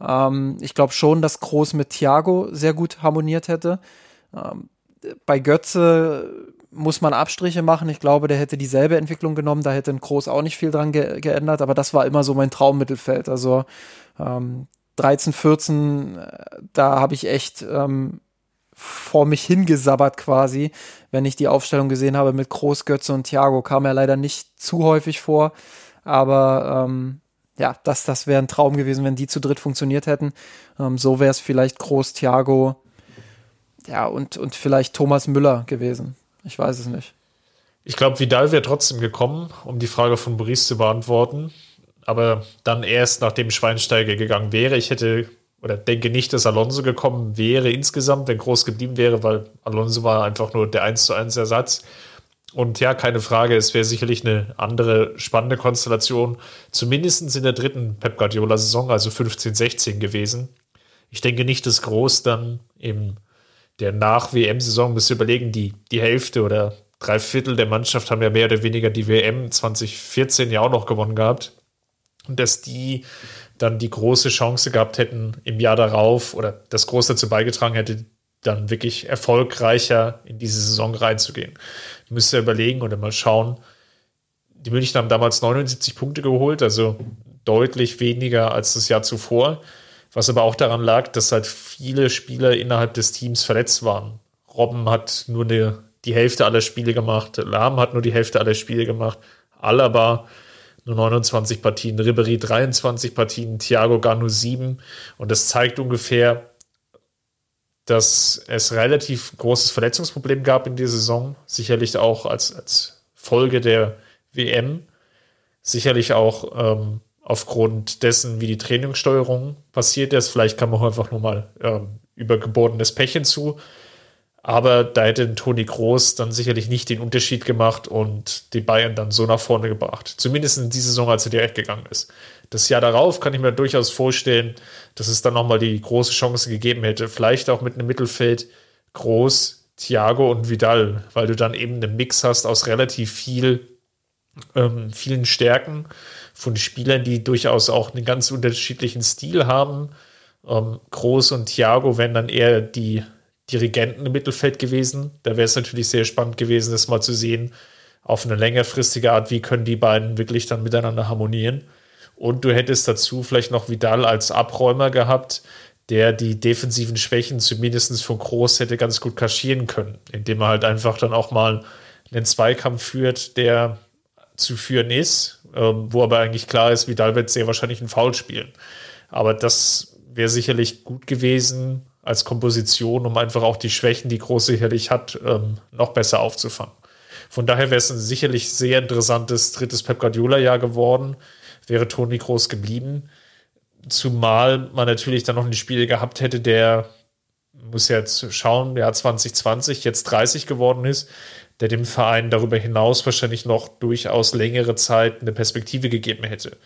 Ähm, ich glaube schon, dass Groß mit Thiago sehr gut harmoniert hätte. Bei Götze muss man Abstriche machen. Ich glaube, der hätte dieselbe Entwicklung genommen. Da hätte ein Groß auch nicht viel dran ge geändert. Aber das war immer so mein Traummittelfeld. Also ähm, 13, 14, äh, da habe ich echt ähm, vor mich hingesabbert quasi, wenn ich die Aufstellung gesehen habe mit Groß, Götze und Thiago. Kam ja leider nicht zu häufig vor, aber ähm, ja, das, das wäre ein Traum gewesen, wenn die zu dritt funktioniert hätten. Ähm, so wäre es vielleicht Groß, Thiago, ja, und, und vielleicht Thomas Müller gewesen. Ich weiß es nicht. Ich glaube, Vidal wäre trotzdem gekommen, um die Frage von Boris zu beantworten. Aber dann erst, nachdem Schweinsteiger gegangen wäre. Ich hätte oder denke nicht, dass Alonso gekommen wäre insgesamt, wenn groß geblieben wäre, weil Alonso war einfach nur der 1 zu 1 Ersatz. Und ja, keine Frage, es wäre sicherlich eine andere spannende Konstellation, zumindest in der dritten Pep Guardiola-Saison, also 15-16 gewesen. Ich denke nicht, dass Groß dann in der Nach-WM-Saison, müsst ihr überlegen, die, die Hälfte oder drei Viertel der Mannschaft haben ja mehr oder weniger die WM 2014 ja auch noch gewonnen gehabt. Und dass die dann die große Chance gehabt hätten, im Jahr darauf oder das groß dazu beigetragen hätte, dann wirklich erfolgreicher in diese Saison reinzugehen. Müsst ihr überlegen oder mal schauen. Die München haben damals 79 Punkte geholt, also deutlich weniger als das Jahr zuvor. Was aber auch daran lag, dass halt viele Spieler innerhalb des Teams verletzt waren. Robben hat nur eine, die Hälfte aller Spiele gemacht, Lahm hat nur die Hälfte aller Spiele gemacht, Alaba nur 29 Partien, Ribery 23 Partien, Thiago gar nur 7. Und das zeigt ungefähr, dass es relativ großes Verletzungsproblem gab in dieser Saison. Sicherlich auch als, als Folge der WM. Sicherlich auch ähm, aufgrund dessen, wie die Trainingssteuerung passiert ist. Vielleicht kam auch einfach nur mal ähm, übergeborenes Pech hinzu. Aber da hätte Toni Groß dann sicherlich nicht den Unterschied gemacht und die Bayern dann so nach vorne gebracht. Zumindest in dieser Saison, als er direkt gegangen ist. Das Jahr darauf kann ich mir durchaus vorstellen, dass es dann nochmal die große Chance gegeben hätte. Vielleicht auch mit einem Mittelfeld Groß, Thiago und Vidal, weil du dann eben einen Mix hast aus relativ viel, ähm, vielen Stärken von Spielern, die durchaus auch einen ganz unterschiedlichen Stil haben. Ähm, Groß und Thiago wären dann eher die Dirigenten im Mittelfeld gewesen. Da wäre es natürlich sehr spannend gewesen, das mal zu sehen, auf eine längerfristige Art, wie können die beiden wirklich dann miteinander harmonieren. Und du hättest dazu vielleicht noch Vidal als Abräumer gehabt, der die defensiven Schwächen zumindest von Groß hätte ganz gut kaschieren können, indem er halt einfach dann auch mal einen Zweikampf führt, der zu führen ist, wo aber eigentlich klar ist, Vidal wird sehr wahrscheinlich einen Foul spielen. Aber das wäre sicherlich gut gewesen als Komposition, um einfach auch die Schwächen, die Groß sicherlich hat, ähm, noch besser aufzufangen. Von daher wäre es ein sicherlich sehr interessantes drittes Pep Guardiola-Jahr geworden, wäre Toni Groß geblieben. Zumal man natürlich dann noch ein Spiel gehabt hätte, der muss jetzt schauen, der 2020 jetzt 30 geworden ist, der dem Verein darüber hinaus wahrscheinlich noch durchaus längere Zeit eine Perspektive gegeben hätte.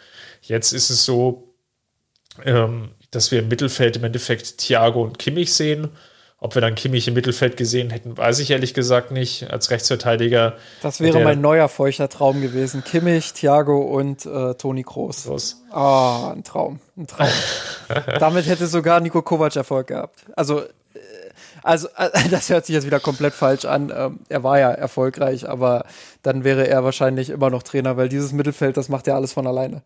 Jetzt ist es so, ähm, dass wir im Mittelfeld im Endeffekt Thiago und Kimmich sehen. Ob wir dann Kimmich im Mittelfeld gesehen hätten, weiß ich ehrlich gesagt nicht. Als Rechtsverteidiger. Das wäre mein neuer feuchter Traum gewesen. Kimmich, Thiago und äh, Toni Kroos. Ah, oh, ein Traum. Ein Traum. Damit hätte sogar Nico Kovac Erfolg gehabt. Also also äh, das hört sich jetzt wieder komplett falsch an. Ähm, er war ja erfolgreich, aber dann wäre er wahrscheinlich immer noch Trainer, weil dieses Mittelfeld, das macht ja alles von alleine.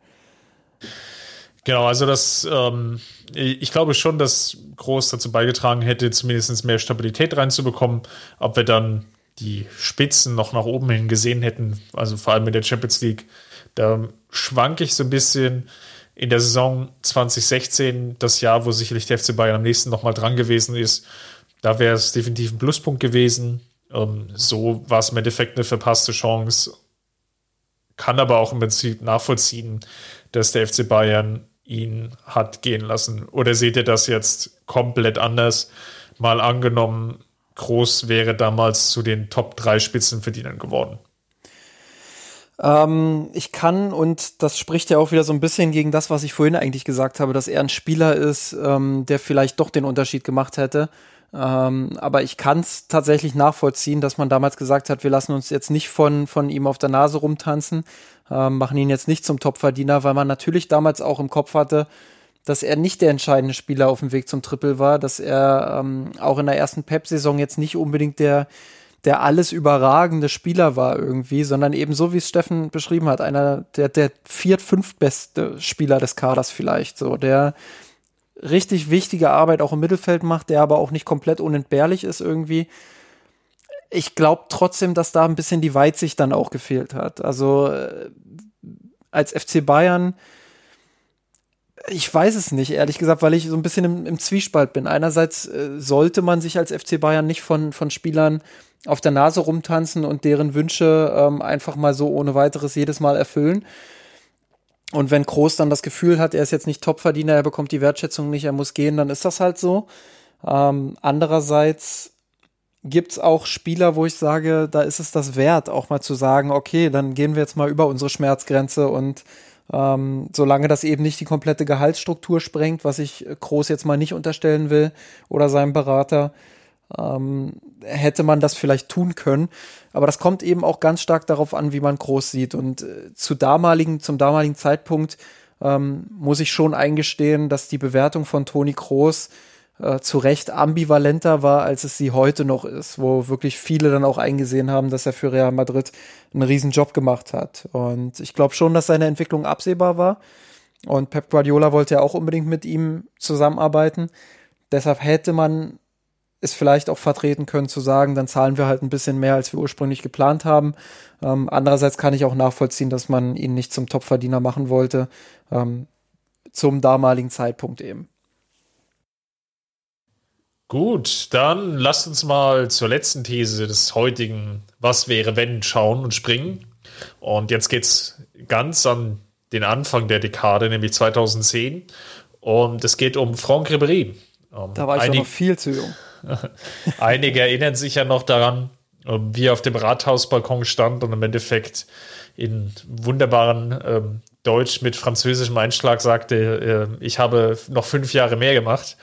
Genau, also das, ähm, ich glaube schon, dass Groß dazu beigetragen hätte, zumindest mehr Stabilität reinzubekommen. Ob wir dann die Spitzen noch nach oben hin gesehen hätten, also vor allem mit der Champions League, da schwanke ich so ein bisschen in der Saison 2016, das Jahr, wo sicherlich der FC Bayern am nächsten nochmal dran gewesen ist, da wäre es definitiv ein Pluspunkt gewesen. Ähm, so war es im Endeffekt eine verpasste Chance. Kann aber auch im Prinzip nachvollziehen, dass der FC Bayern ihn hat gehen lassen. Oder seht ihr das jetzt komplett anders? Mal angenommen, Groß wäre damals zu den Top 3 Spitzenverdienern geworden. Ähm, ich kann, und das spricht ja auch wieder so ein bisschen gegen das, was ich vorhin eigentlich gesagt habe, dass er ein Spieler ist, ähm, der vielleicht doch den Unterschied gemacht hätte. Ähm, aber ich kann es tatsächlich nachvollziehen, dass man damals gesagt hat, wir lassen uns jetzt nicht von, von ihm auf der Nase rumtanzen, ähm, machen ihn jetzt nicht zum Topverdiener, weil man natürlich damals auch im Kopf hatte, dass er nicht der entscheidende Spieler auf dem Weg zum Triple war, dass er ähm, auch in der ersten Pep-Saison jetzt nicht unbedingt der, der alles überragende Spieler war irgendwie, sondern eben so, wie es Steffen beschrieben hat, einer der, der viert, fünftbeste Spieler des Kaders vielleicht, so, der, richtig wichtige Arbeit auch im Mittelfeld macht, der aber auch nicht komplett unentbehrlich ist irgendwie. Ich glaube trotzdem, dass da ein bisschen die Weitsicht dann auch gefehlt hat. Also äh, als FC Bayern, ich weiß es nicht, ehrlich gesagt, weil ich so ein bisschen im, im Zwiespalt bin. Einerseits äh, sollte man sich als FC Bayern nicht von, von Spielern auf der Nase rumtanzen und deren Wünsche ähm, einfach mal so ohne weiteres jedes Mal erfüllen. Und wenn Groß dann das Gefühl hat, er ist jetzt nicht Topverdiener, er bekommt die Wertschätzung nicht, er muss gehen, dann ist das halt so. Ähm, andererseits gibt's auch Spieler, wo ich sage, da ist es das wert, auch mal zu sagen, okay, dann gehen wir jetzt mal über unsere Schmerzgrenze und ähm, solange das eben nicht die komplette Gehaltsstruktur sprengt, was ich Groß jetzt mal nicht unterstellen will oder seinem Berater, ähm, hätte man das vielleicht tun können. Aber das kommt eben auch ganz stark darauf an, wie man Groß sieht. Und äh, zu damaligen, zum damaligen Zeitpunkt ähm, muss ich schon eingestehen, dass die Bewertung von Toni Groß äh, zu Recht ambivalenter war, als es sie heute noch ist, wo wirklich viele dann auch eingesehen haben, dass er für Real Madrid einen riesen Job gemacht hat. Und ich glaube schon, dass seine Entwicklung absehbar war. Und Pep Guardiola wollte ja auch unbedingt mit ihm zusammenarbeiten. Deshalb hätte man es vielleicht auch vertreten können zu sagen, dann zahlen wir halt ein bisschen mehr, als wir ursprünglich geplant haben. Ähm, andererseits kann ich auch nachvollziehen, dass man ihn nicht zum Topverdiener machen wollte, ähm, zum damaligen Zeitpunkt eben. Gut, dann lasst uns mal zur letzten These des heutigen Was wäre wenn schauen und springen. Und jetzt geht's ganz an den Anfang der Dekade, nämlich 2010. Und es geht um Franck Ribéry. Da war ich Einig noch viel zu jung. Einige erinnern sich ja noch daran, wie er auf dem Rathausbalkon stand und im Endeffekt in wunderbaren ähm, Deutsch mit französischem Einschlag sagte, äh, ich habe noch fünf Jahre mehr gemacht.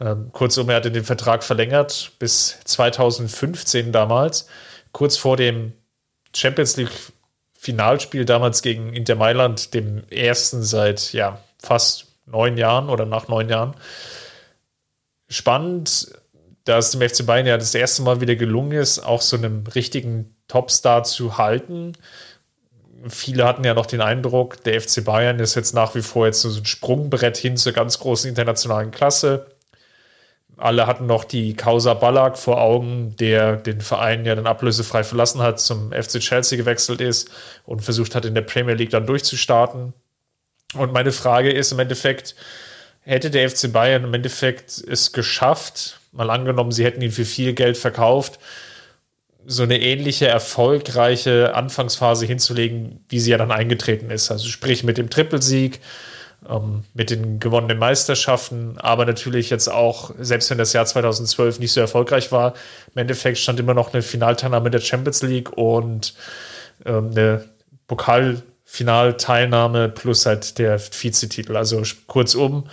Ähm, kurzum, er hatte den Vertrag verlängert bis 2015 damals, kurz vor dem Champions League Finalspiel damals gegen Inter Mailand, dem ersten seit ja, fast neun Jahren oder nach neun Jahren. Spannend, dass dem FC Bayern ja das erste Mal wieder gelungen ist, auch so einen richtigen Topstar zu halten. Viele hatten ja noch den Eindruck, der FC Bayern ist jetzt nach wie vor jetzt so ein Sprungbrett hin zur ganz großen internationalen Klasse alle hatten noch die Causa Ballack vor Augen, der den Verein ja dann ablösefrei verlassen hat, zum FC Chelsea gewechselt ist und versucht hat, in der Premier League dann durchzustarten. Und meine Frage ist im Endeffekt, hätte der FC Bayern im Endeffekt es geschafft, mal angenommen, sie hätten ihn für viel Geld verkauft, so eine ähnliche erfolgreiche Anfangsphase hinzulegen, wie sie ja dann eingetreten ist. Also sprich mit dem Trippelsieg, ähm, mit den gewonnenen Meisterschaften, aber natürlich jetzt auch, selbst wenn das Jahr 2012 nicht so erfolgreich war, im Endeffekt stand immer noch eine Finalteilnahme der Champions League und ähm, eine Pokalfinalteilnahme plus halt der Vizetitel. Also kurzum,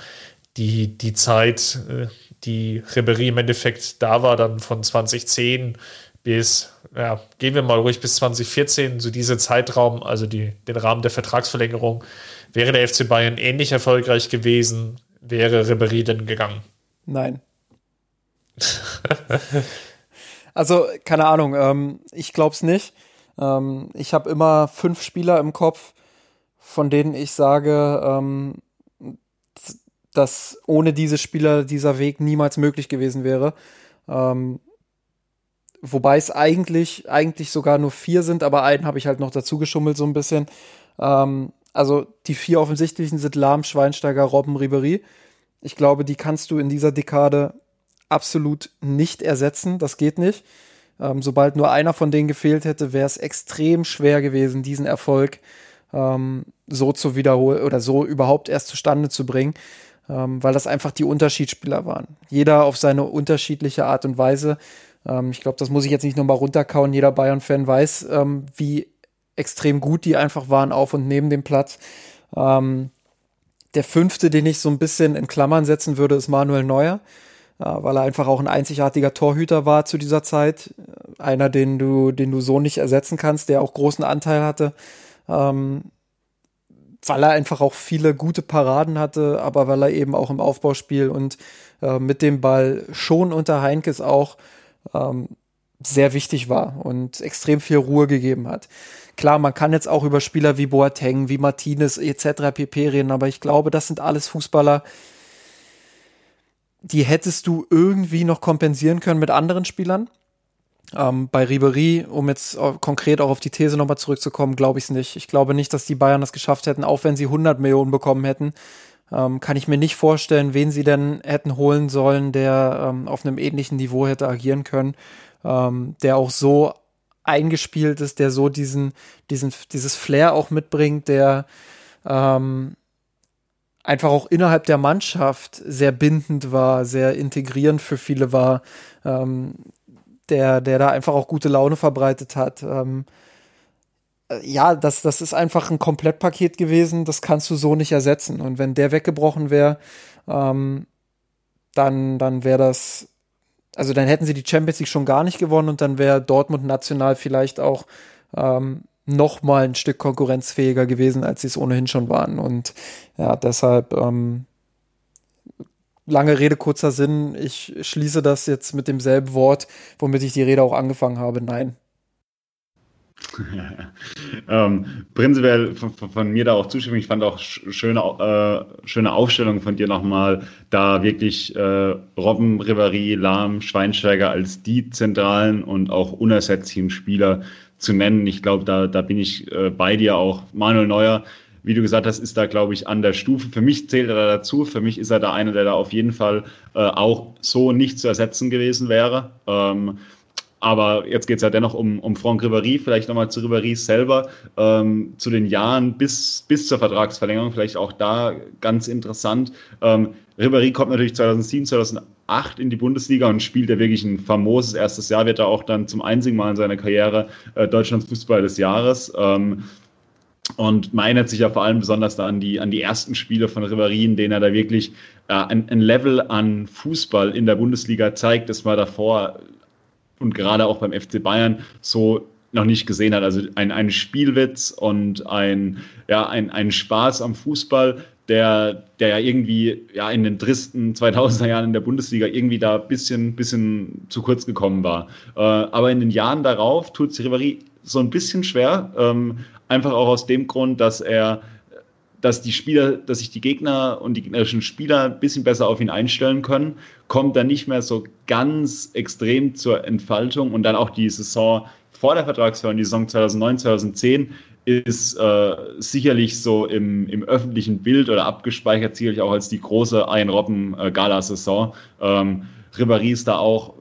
die, die Zeit, äh, die Ribery im Endeffekt da war, dann von 2010 bis, ja, gehen wir mal ruhig bis 2014, so dieser Zeitraum, also die, den Rahmen der Vertragsverlängerung, Wäre der FC Bayern ähnlich erfolgreich gewesen, wäre Ribéry denn gegangen? Nein. also, keine Ahnung, ähm, ich glaube es nicht. Ähm, ich habe immer fünf Spieler im Kopf, von denen ich sage, ähm, dass ohne diese Spieler dieser Weg niemals möglich gewesen wäre. Ähm, wobei es eigentlich, eigentlich sogar nur vier sind, aber einen habe ich halt noch dazu geschummelt so ein bisschen. Ähm, also die vier offensichtlichen sind Lahm, Schweinsteiger, Robben, Ribery. Ich glaube, die kannst du in dieser Dekade absolut nicht ersetzen. Das geht nicht. Ähm, sobald nur einer von denen gefehlt hätte, wäre es extrem schwer gewesen, diesen Erfolg ähm, so zu wiederholen oder so überhaupt erst zustande zu bringen, ähm, weil das einfach die Unterschiedsspieler waren. Jeder auf seine unterschiedliche Art und Weise. Ähm, ich glaube, das muss ich jetzt nicht nochmal runterkauen. Jeder Bayern-Fan weiß, ähm, wie extrem gut die einfach waren auf und neben dem Platz. Ähm, der fünfte, den ich so ein bisschen in Klammern setzen würde, ist Manuel Neuer, äh, weil er einfach auch ein einzigartiger Torhüter war zu dieser Zeit. Einer, den du, den du so nicht ersetzen kannst, der auch großen Anteil hatte. Weil er einfach auch viele gute Paraden hatte, aber weil er eben auch im Aufbauspiel und äh, mit dem Ball schon unter Heinkes auch ähm, sehr wichtig war und extrem viel Ruhe gegeben hat. Klar, man kann jetzt auch über Spieler wie Boateng, wie Martinez etc. pp reden, aber ich glaube, das sind alles Fußballer, die hättest du irgendwie noch kompensieren können mit anderen Spielern. Ähm, bei Ribery, um jetzt konkret auch auf die These nochmal zurückzukommen, glaube ich es nicht. Ich glaube nicht, dass die Bayern das geschafft hätten, auch wenn sie 100 Millionen bekommen hätten. Ähm, kann ich mir nicht vorstellen, wen sie denn hätten holen sollen, der ähm, auf einem ähnlichen Niveau hätte agieren können, ähm, der auch so eingespielt ist, der so diesen, diesen, dieses Flair auch mitbringt, der ähm, einfach auch innerhalb der Mannschaft sehr bindend war, sehr integrierend für viele war, ähm, der, der da einfach auch gute Laune verbreitet hat. Ähm, äh, ja, das, das ist einfach ein Komplettpaket gewesen, das kannst du so nicht ersetzen. Und wenn der weggebrochen wäre, ähm, dann, dann wäre das, also dann hätten sie die Champions League schon gar nicht gewonnen und dann wäre Dortmund national vielleicht auch ähm, noch mal ein Stück konkurrenzfähiger gewesen, als sie es ohnehin schon waren. Und ja, deshalb ähm, lange Rede, kurzer Sinn. Ich schließe das jetzt mit demselben Wort, womit ich die Rede auch angefangen habe. Nein. ähm, prinzipiell von, von, mir da auch zustimmen. Ich fand auch schöne, äh, schöne Aufstellung von dir nochmal, da wirklich äh, Robben, Riveri, Lahm, Schweinsteiger als die zentralen und auch unersetzlichen Spieler zu nennen. Ich glaube, da, da bin ich äh, bei dir auch. Manuel Neuer, wie du gesagt hast, ist da, glaube ich, an der Stufe. Für mich zählt er da dazu. Für mich ist er da einer, der da auf jeden Fall äh, auch so nicht zu ersetzen gewesen wäre. Ähm, aber jetzt geht es ja dennoch um, um Franck Ribéry, vielleicht nochmal zu Ribéry selber, ähm, zu den Jahren bis, bis zur Vertragsverlängerung, vielleicht auch da ganz interessant. Ähm, Ribéry kommt natürlich 2007, 2008 in die Bundesliga und spielt ja wirklich ein famoses erstes Jahr, wird er auch dann zum einzigen Mal in seiner Karriere äh, Deutschlands Fußball des Jahres. Ähm, und man erinnert sich ja vor allem besonders da an die, an die ersten Spiele von Ribéry, in denen er da wirklich äh, ein, ein Level an Fußball in der Bundesliga zeigt, das war davor und gerade auch beim FC Bayern so noch nicht gesehen hat. Also ein, ein Spielwitz und ein, ja, ein, ein Spaß am Fußball, der, der ja irgendwie ja, in den tristen 2000er Jahren in der Bundesliga irgendwie da ein bisschen, bisschen zu kurz gekommen war. Äh, aber in den Jahren darauf tut sich Ribéry so ein bisschen schwer, ähm, einfach auch aus dem Grund, dass er dass die Spieler, dass sich die Gegner und die gegnerischen Spieler ein bisschen besser auf ihn einstellen können, kommt dann nicht mehr so ganz extrem zur Entfaltung und dann auch die Saison vor der Vertragsverlängerung, die Saison 2009, 2010 ist äh, sicherlich so im, im öffentlichen Bild oder abgespeichert, sicherlich auch als die große Ein Robben-Gala-Saison. Ähm, Ribéry ist da auch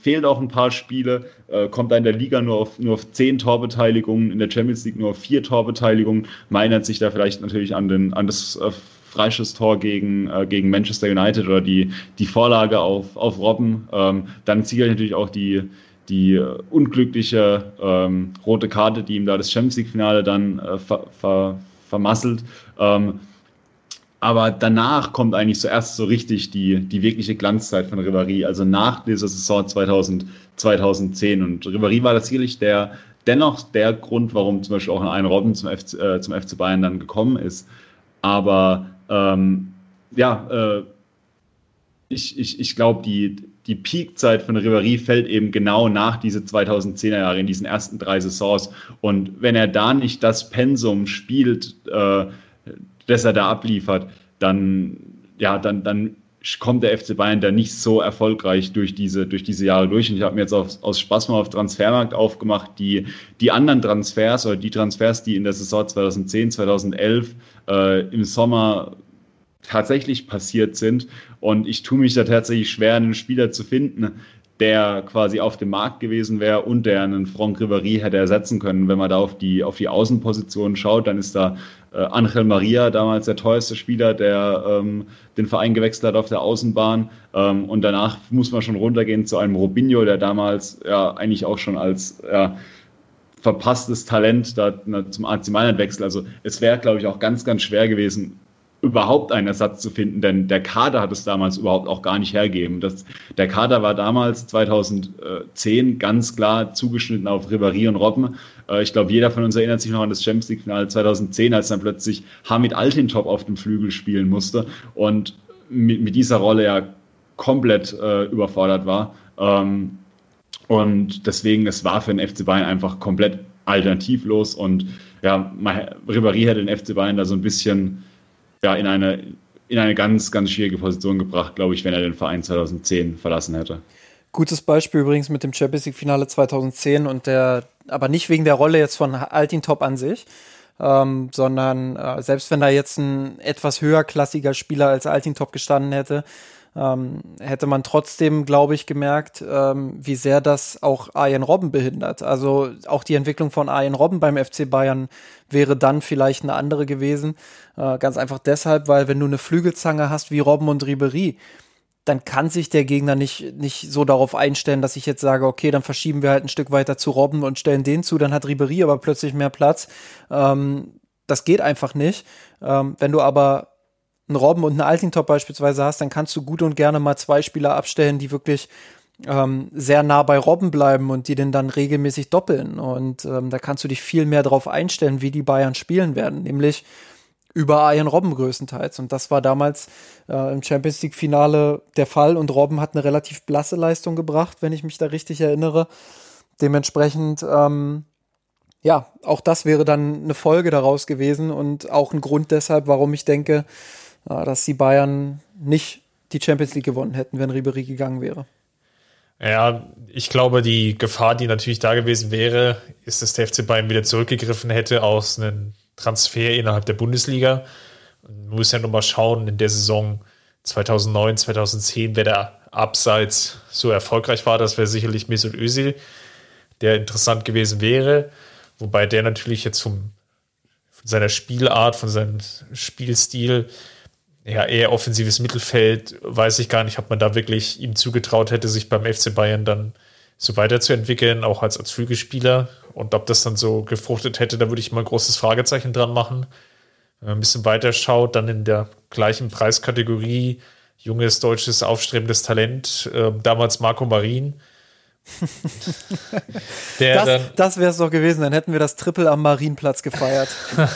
fehlt auch ein paar Spiele, äh, kommt da in der Liga nur auf, nur auf zehn Torbeteiligungen, in der Champions League nur auf vier Torbeteiligungen. Meinert sich da vielleicht natürlich an, den, an das äh, Freischusstor gegen, äh, gegen Manchester United oder die, die Vorlage auf, auf Robben. Ähm, dann sicherlich natürlich auch die, die unglückliche ähm, rote Karte, die ihm da das Champions League-Finale dann äh, ver, ver, vermasselt. Ähm, aber danach kommt eigentlich zuerst so richtig die, die wirkliche Glanzzeit von Ribéry, also nach dieser Saison 2000, 2010. Und Ribéry war das sicherlich der, dennoch der Grund, warum zum Beispiel auch ein Robben zum, FC, äh, zum FC Bayern dann gekommen ist. Aber ähm, ja, äh, ich, ich, ich glaube, die, die Peakzeit von Ribéry fällt eben genau nach diese 2010er Jahre, in diesen ersten drei Saisons. Und wenn er da nicht das Pensum spielt, äh, das er da abliefert, dann, ja, dann, dann kommt der FC Bayern da nicht so erfolgreich durch diese, durch diese Jahre durch. Und ich habe mir jetzt auf, aus Spaß mal auf Transfermarkt aufgemacht, die, die anderen Transfers oder die Transfers, die in der Saison 2010, 2011 äh, im Sommer tatsächlich passiert sind. Und ich tue mich da tatsächlich schwer, einen Spieler zu finden, der quasi auf dem Markt gewesen wäre und der einen Franck Ribéry hätte ersetzen können. Wenn man da auf die, auf die Außenposition schaut, dann ist da äh, Angel Maria damals der teuerste Spieler, der ähm, den Verein gewechselt hat auf der Außenbahn. Ähm, und danach muss man schon runtergehen zu einem Robinho, der damals ja eigentlich auch schon als ja, verpasstes Talent da na, zum AC Mailand wechselt. Also es wäre, glaube ich, auch ganz, ganz schwer gewesen, überhaupt einen Ersatz zu finden, denn der Kader hat es damals überhaupt auch gar nicht hergegeben. Das, der Kader war damals 2010 ganz klar zugeschnitten auf Ribéry und Robben. Äh, ich glaube, jeder von uns erinnert sich noch an das Champions League-Finale 2010, als dann plötzlich Hamid Altintop auf dem Flügel spielen musste und mit, mit dieser Rolle ja komplett äh, überfordert war. Ähm, und deswegen, es war für den FC Bayern einfach komplett alternativlos und ja, Ribéry hat den FC Bayern da so ein bisschen ja, in eine, in eine ganz, ganz schwierige Position gebracht, glaube ich, wenn er den Verein 2010 verlassen hätte. Gutes Beispiel übrigens mit dem Champions League Finale 2010 und der, aber nicht wegen der Rolle jetzt von Altintop an sich, ähm, sondern äh, selbst wenn da jetzt ein etwas höherklassiger Spieler als Altintop gestanden hätte, ähm, hätte man trotzdem, glaube ich, gemerkt, ähm, wie sehr das auch Arjen Robben behindert. Also auch die Entwicklung von Arjen Robben beim FC Bayern wäre dann vielleicht eine andere gewesen. Äh, ganz einfach deshalb, weil wenn du eine Flügelzange hast wie Robben und Ribery, dann kann sich der Gegner nicht, nicht so darauf einstellen, dass ich jetzt sage, okay, dann verschieben wir halt ein Stück weiter zu Robben und stellen den zu, dann hat Ribery aber plötzlich mehr Platz. Ähm, das geht einfach nicht. Ähm, wenn du aber einen Robben und einen Altintop beispielsweise hast, dann kannst du gut und gerne mal zwei Spieler abstellen, die wirklich ähm, sehr nah bei Robben bleiben und die den dann regelmäßig doppeln. Und ähm, da kannst du dich viel mehr darauf einstellen, wie die Bayern spielen werden, nämlich über Arjen Robben größtenteils. Und das war damals äh, im Champions League-Finale der Fall. Und Robben hat eine relativ blasse Leistung gebracht, wenn ich mich da richtig erinnere. Dementsprechend, ähm, ja, auch das wäre dann eine Folge daraus gewesen und auch ein Grund deshalb, warum ich denke, dass die Bayern nicht die Champions League gewonnen hätten, wenn Ribery gegangen wäre. Ja, ich glaube, die Gefahr, die natürlich da gewesen wäre, ist, dass der FC Bayern wieder zurückgegriffen hätte aus einem Transfer innerhalb der Bundesliga. Man muss ja nur mal schauen, in der Saison 2009, 2010, wer da abseits so erfolgreich war, das wäre sicherlich Mesut Özil, der interessant gewesen wäre. Wobei der natürlich jetzt vom, von seiner Spielart, von seinem Spielstil ja, eher offensives Mittelfeld, weiß ich gar nicht, ob man da wirklich ihm zugetraut hätte, sich beim FC Bayern dann so weiterzuentwickeln, auch als, als Flügelspieler. Und ob das dann so gefruchtet hätte, da würde ich mal ein großes Fragezeichen dran machen. Wenn man ein bisschen weiter schaut, dann in der gleichen Preiskategorie junges deutsches aufstrebendes Talent, äh, damals Marco Marin. das das wäre es doch gewesen, dann hätten wir das Triple am Marienplatz gefeiert.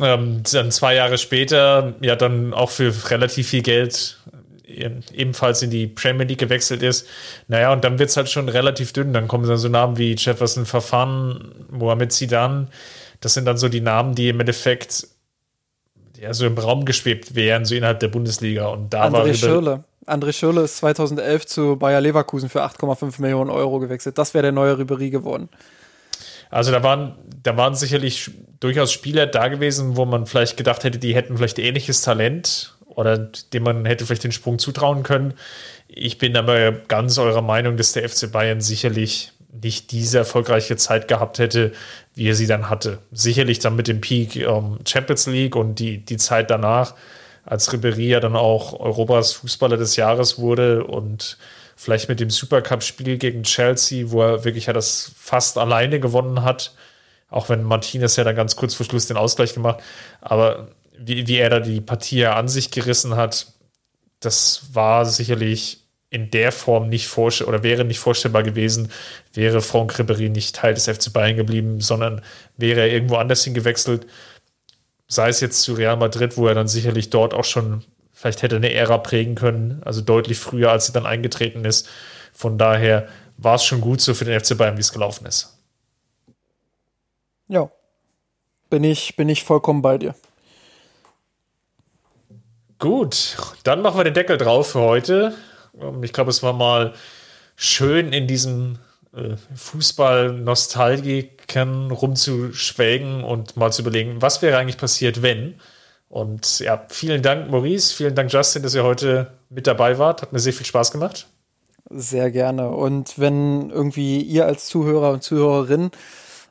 ähm, dann zwei Jahre später, ja, dann auch für relativ viel Geld ebenfalls in die Premier League gewechselt ist. Naja, und dann wird es halt schon relativ dünn. Dann kommen dann so Namen wie Jefferson Verfahren, Mohamed Zidane. Das sind dann so die Namen, die im Endeffekt ja, so im Raum geschwebt wären, so innerhalb der Bundesliga. Und da André war Schürle. André Schürle ist 2011 zu Bayer Leverkusen für 8,5 Millionen Euro gewechselt. Das wäre der neue Ribery geworden. Also da waren, da waren sicherlich durchaus Spieler da gewesen, wo man vielleicht gedacht hätte, die hätten vielleicht ähnliches Talent oder dem man hätte vielleicht den Sprung zutrauen können. Ich bin aber ganz eurer Meinung, dass der FC Bayern sicherlich nicht diese erfolgreiche Zeit gehabt hätte, wie er sie dann hatte. Sicherlich dann mit dem Peak ähm, Champions League und die, die Zeit danach, als Ribéry ja dann auch Europas Fußballer des Jahres wurde und vielleicht mit dem Supercup-Spiel gegen Chelsea, wo er wirklich ja das fast alleine gewonnen hat, auch wenn Martinez ja dann ganz kurz vor Schluss den Ausgleich gemacht, aber wie, wie er da die Partie an sich gerissen hat, das war sicherlich in der Form nicht vorstellbar oder wäre nicht vorstellbar gewesen, wäre Franck Ribéry nicht Teil des FC Bayern geblieben, sondern wäre er irgendwo anders hingewechselt, sei es jetzt zu Real Madrid, wo er dann sicherlich dort auch schon vielleicht hätte eine Ära prägen können, also deutlich früher, als er dann eingetreten ist. Von daher war es schon gut so für den FC Bayern, wie es gelaufen ist. Ja, bin ich, bin ich vollkommen bei dir. Gut, dann machen wir den Deckel drauf für heute. Ähm, ich glaube, es war mal schön in diesem äh, Fußball-Nostalgiken rumzuschwägen und mal zu überlegen, was wäre eigentlich passiert, wenn. Und ja, vielen Dank, Maurice, vielen Dank, Justin, dass ihr heute mit dabei wart. Hat mir sehr viel Spaß gemacht. Sehr gerne. Und wenn irgendwie ihr als Zuhörer und Zuhörerin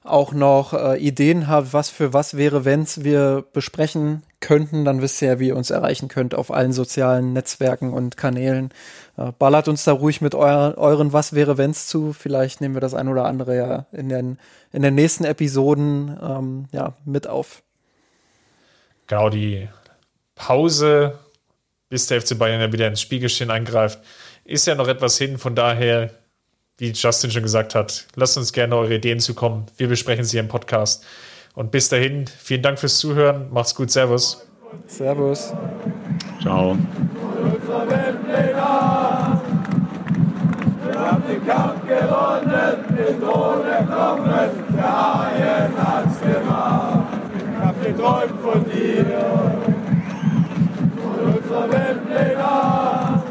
auch noch äh, Ideen habt, was für was wäre, wenn's wir besprechen könnten, dann wisst ihr ja, wie ihr uns erreichen könnt auf allen sozialen Netzwerken und Kanälen. Äh, ballert uns da ruhig mit euer, euren Was wäre wenn's zu. Vielleicht nehmen wir das ein oder andere ja in den, in den nächsten Episoden ähm, ja, mit auf. Genau, die Pause, bis der FC Bayern ja wieder ins Spielgeschehen eingreift, ist ja noch etwas hin. Von daher wie Justin schon gesagt hat, lasst uns gerne eure Ideen zukommen. Wir besprechen sie im Podcast. Und bis dahin, vielen Dank fürs Zuhören. Macht's gut. Servus. Servus. Ciao. Wir haben den Kampf gewonnen, den Thron erkommen, der Haien gemacht träumt von dir, von unserer Welt den legal.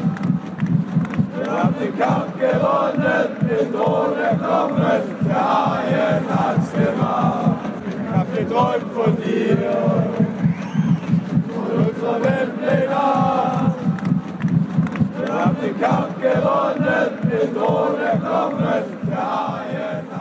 Wir haben den Kampf gewonnen, den Thron erklommen, der Haien hat's gemacht. Wir haben geträumt von dir, von unserer Welt den legal. Wir haben den Kampf gewonnen, den Thron erklommen, der Haien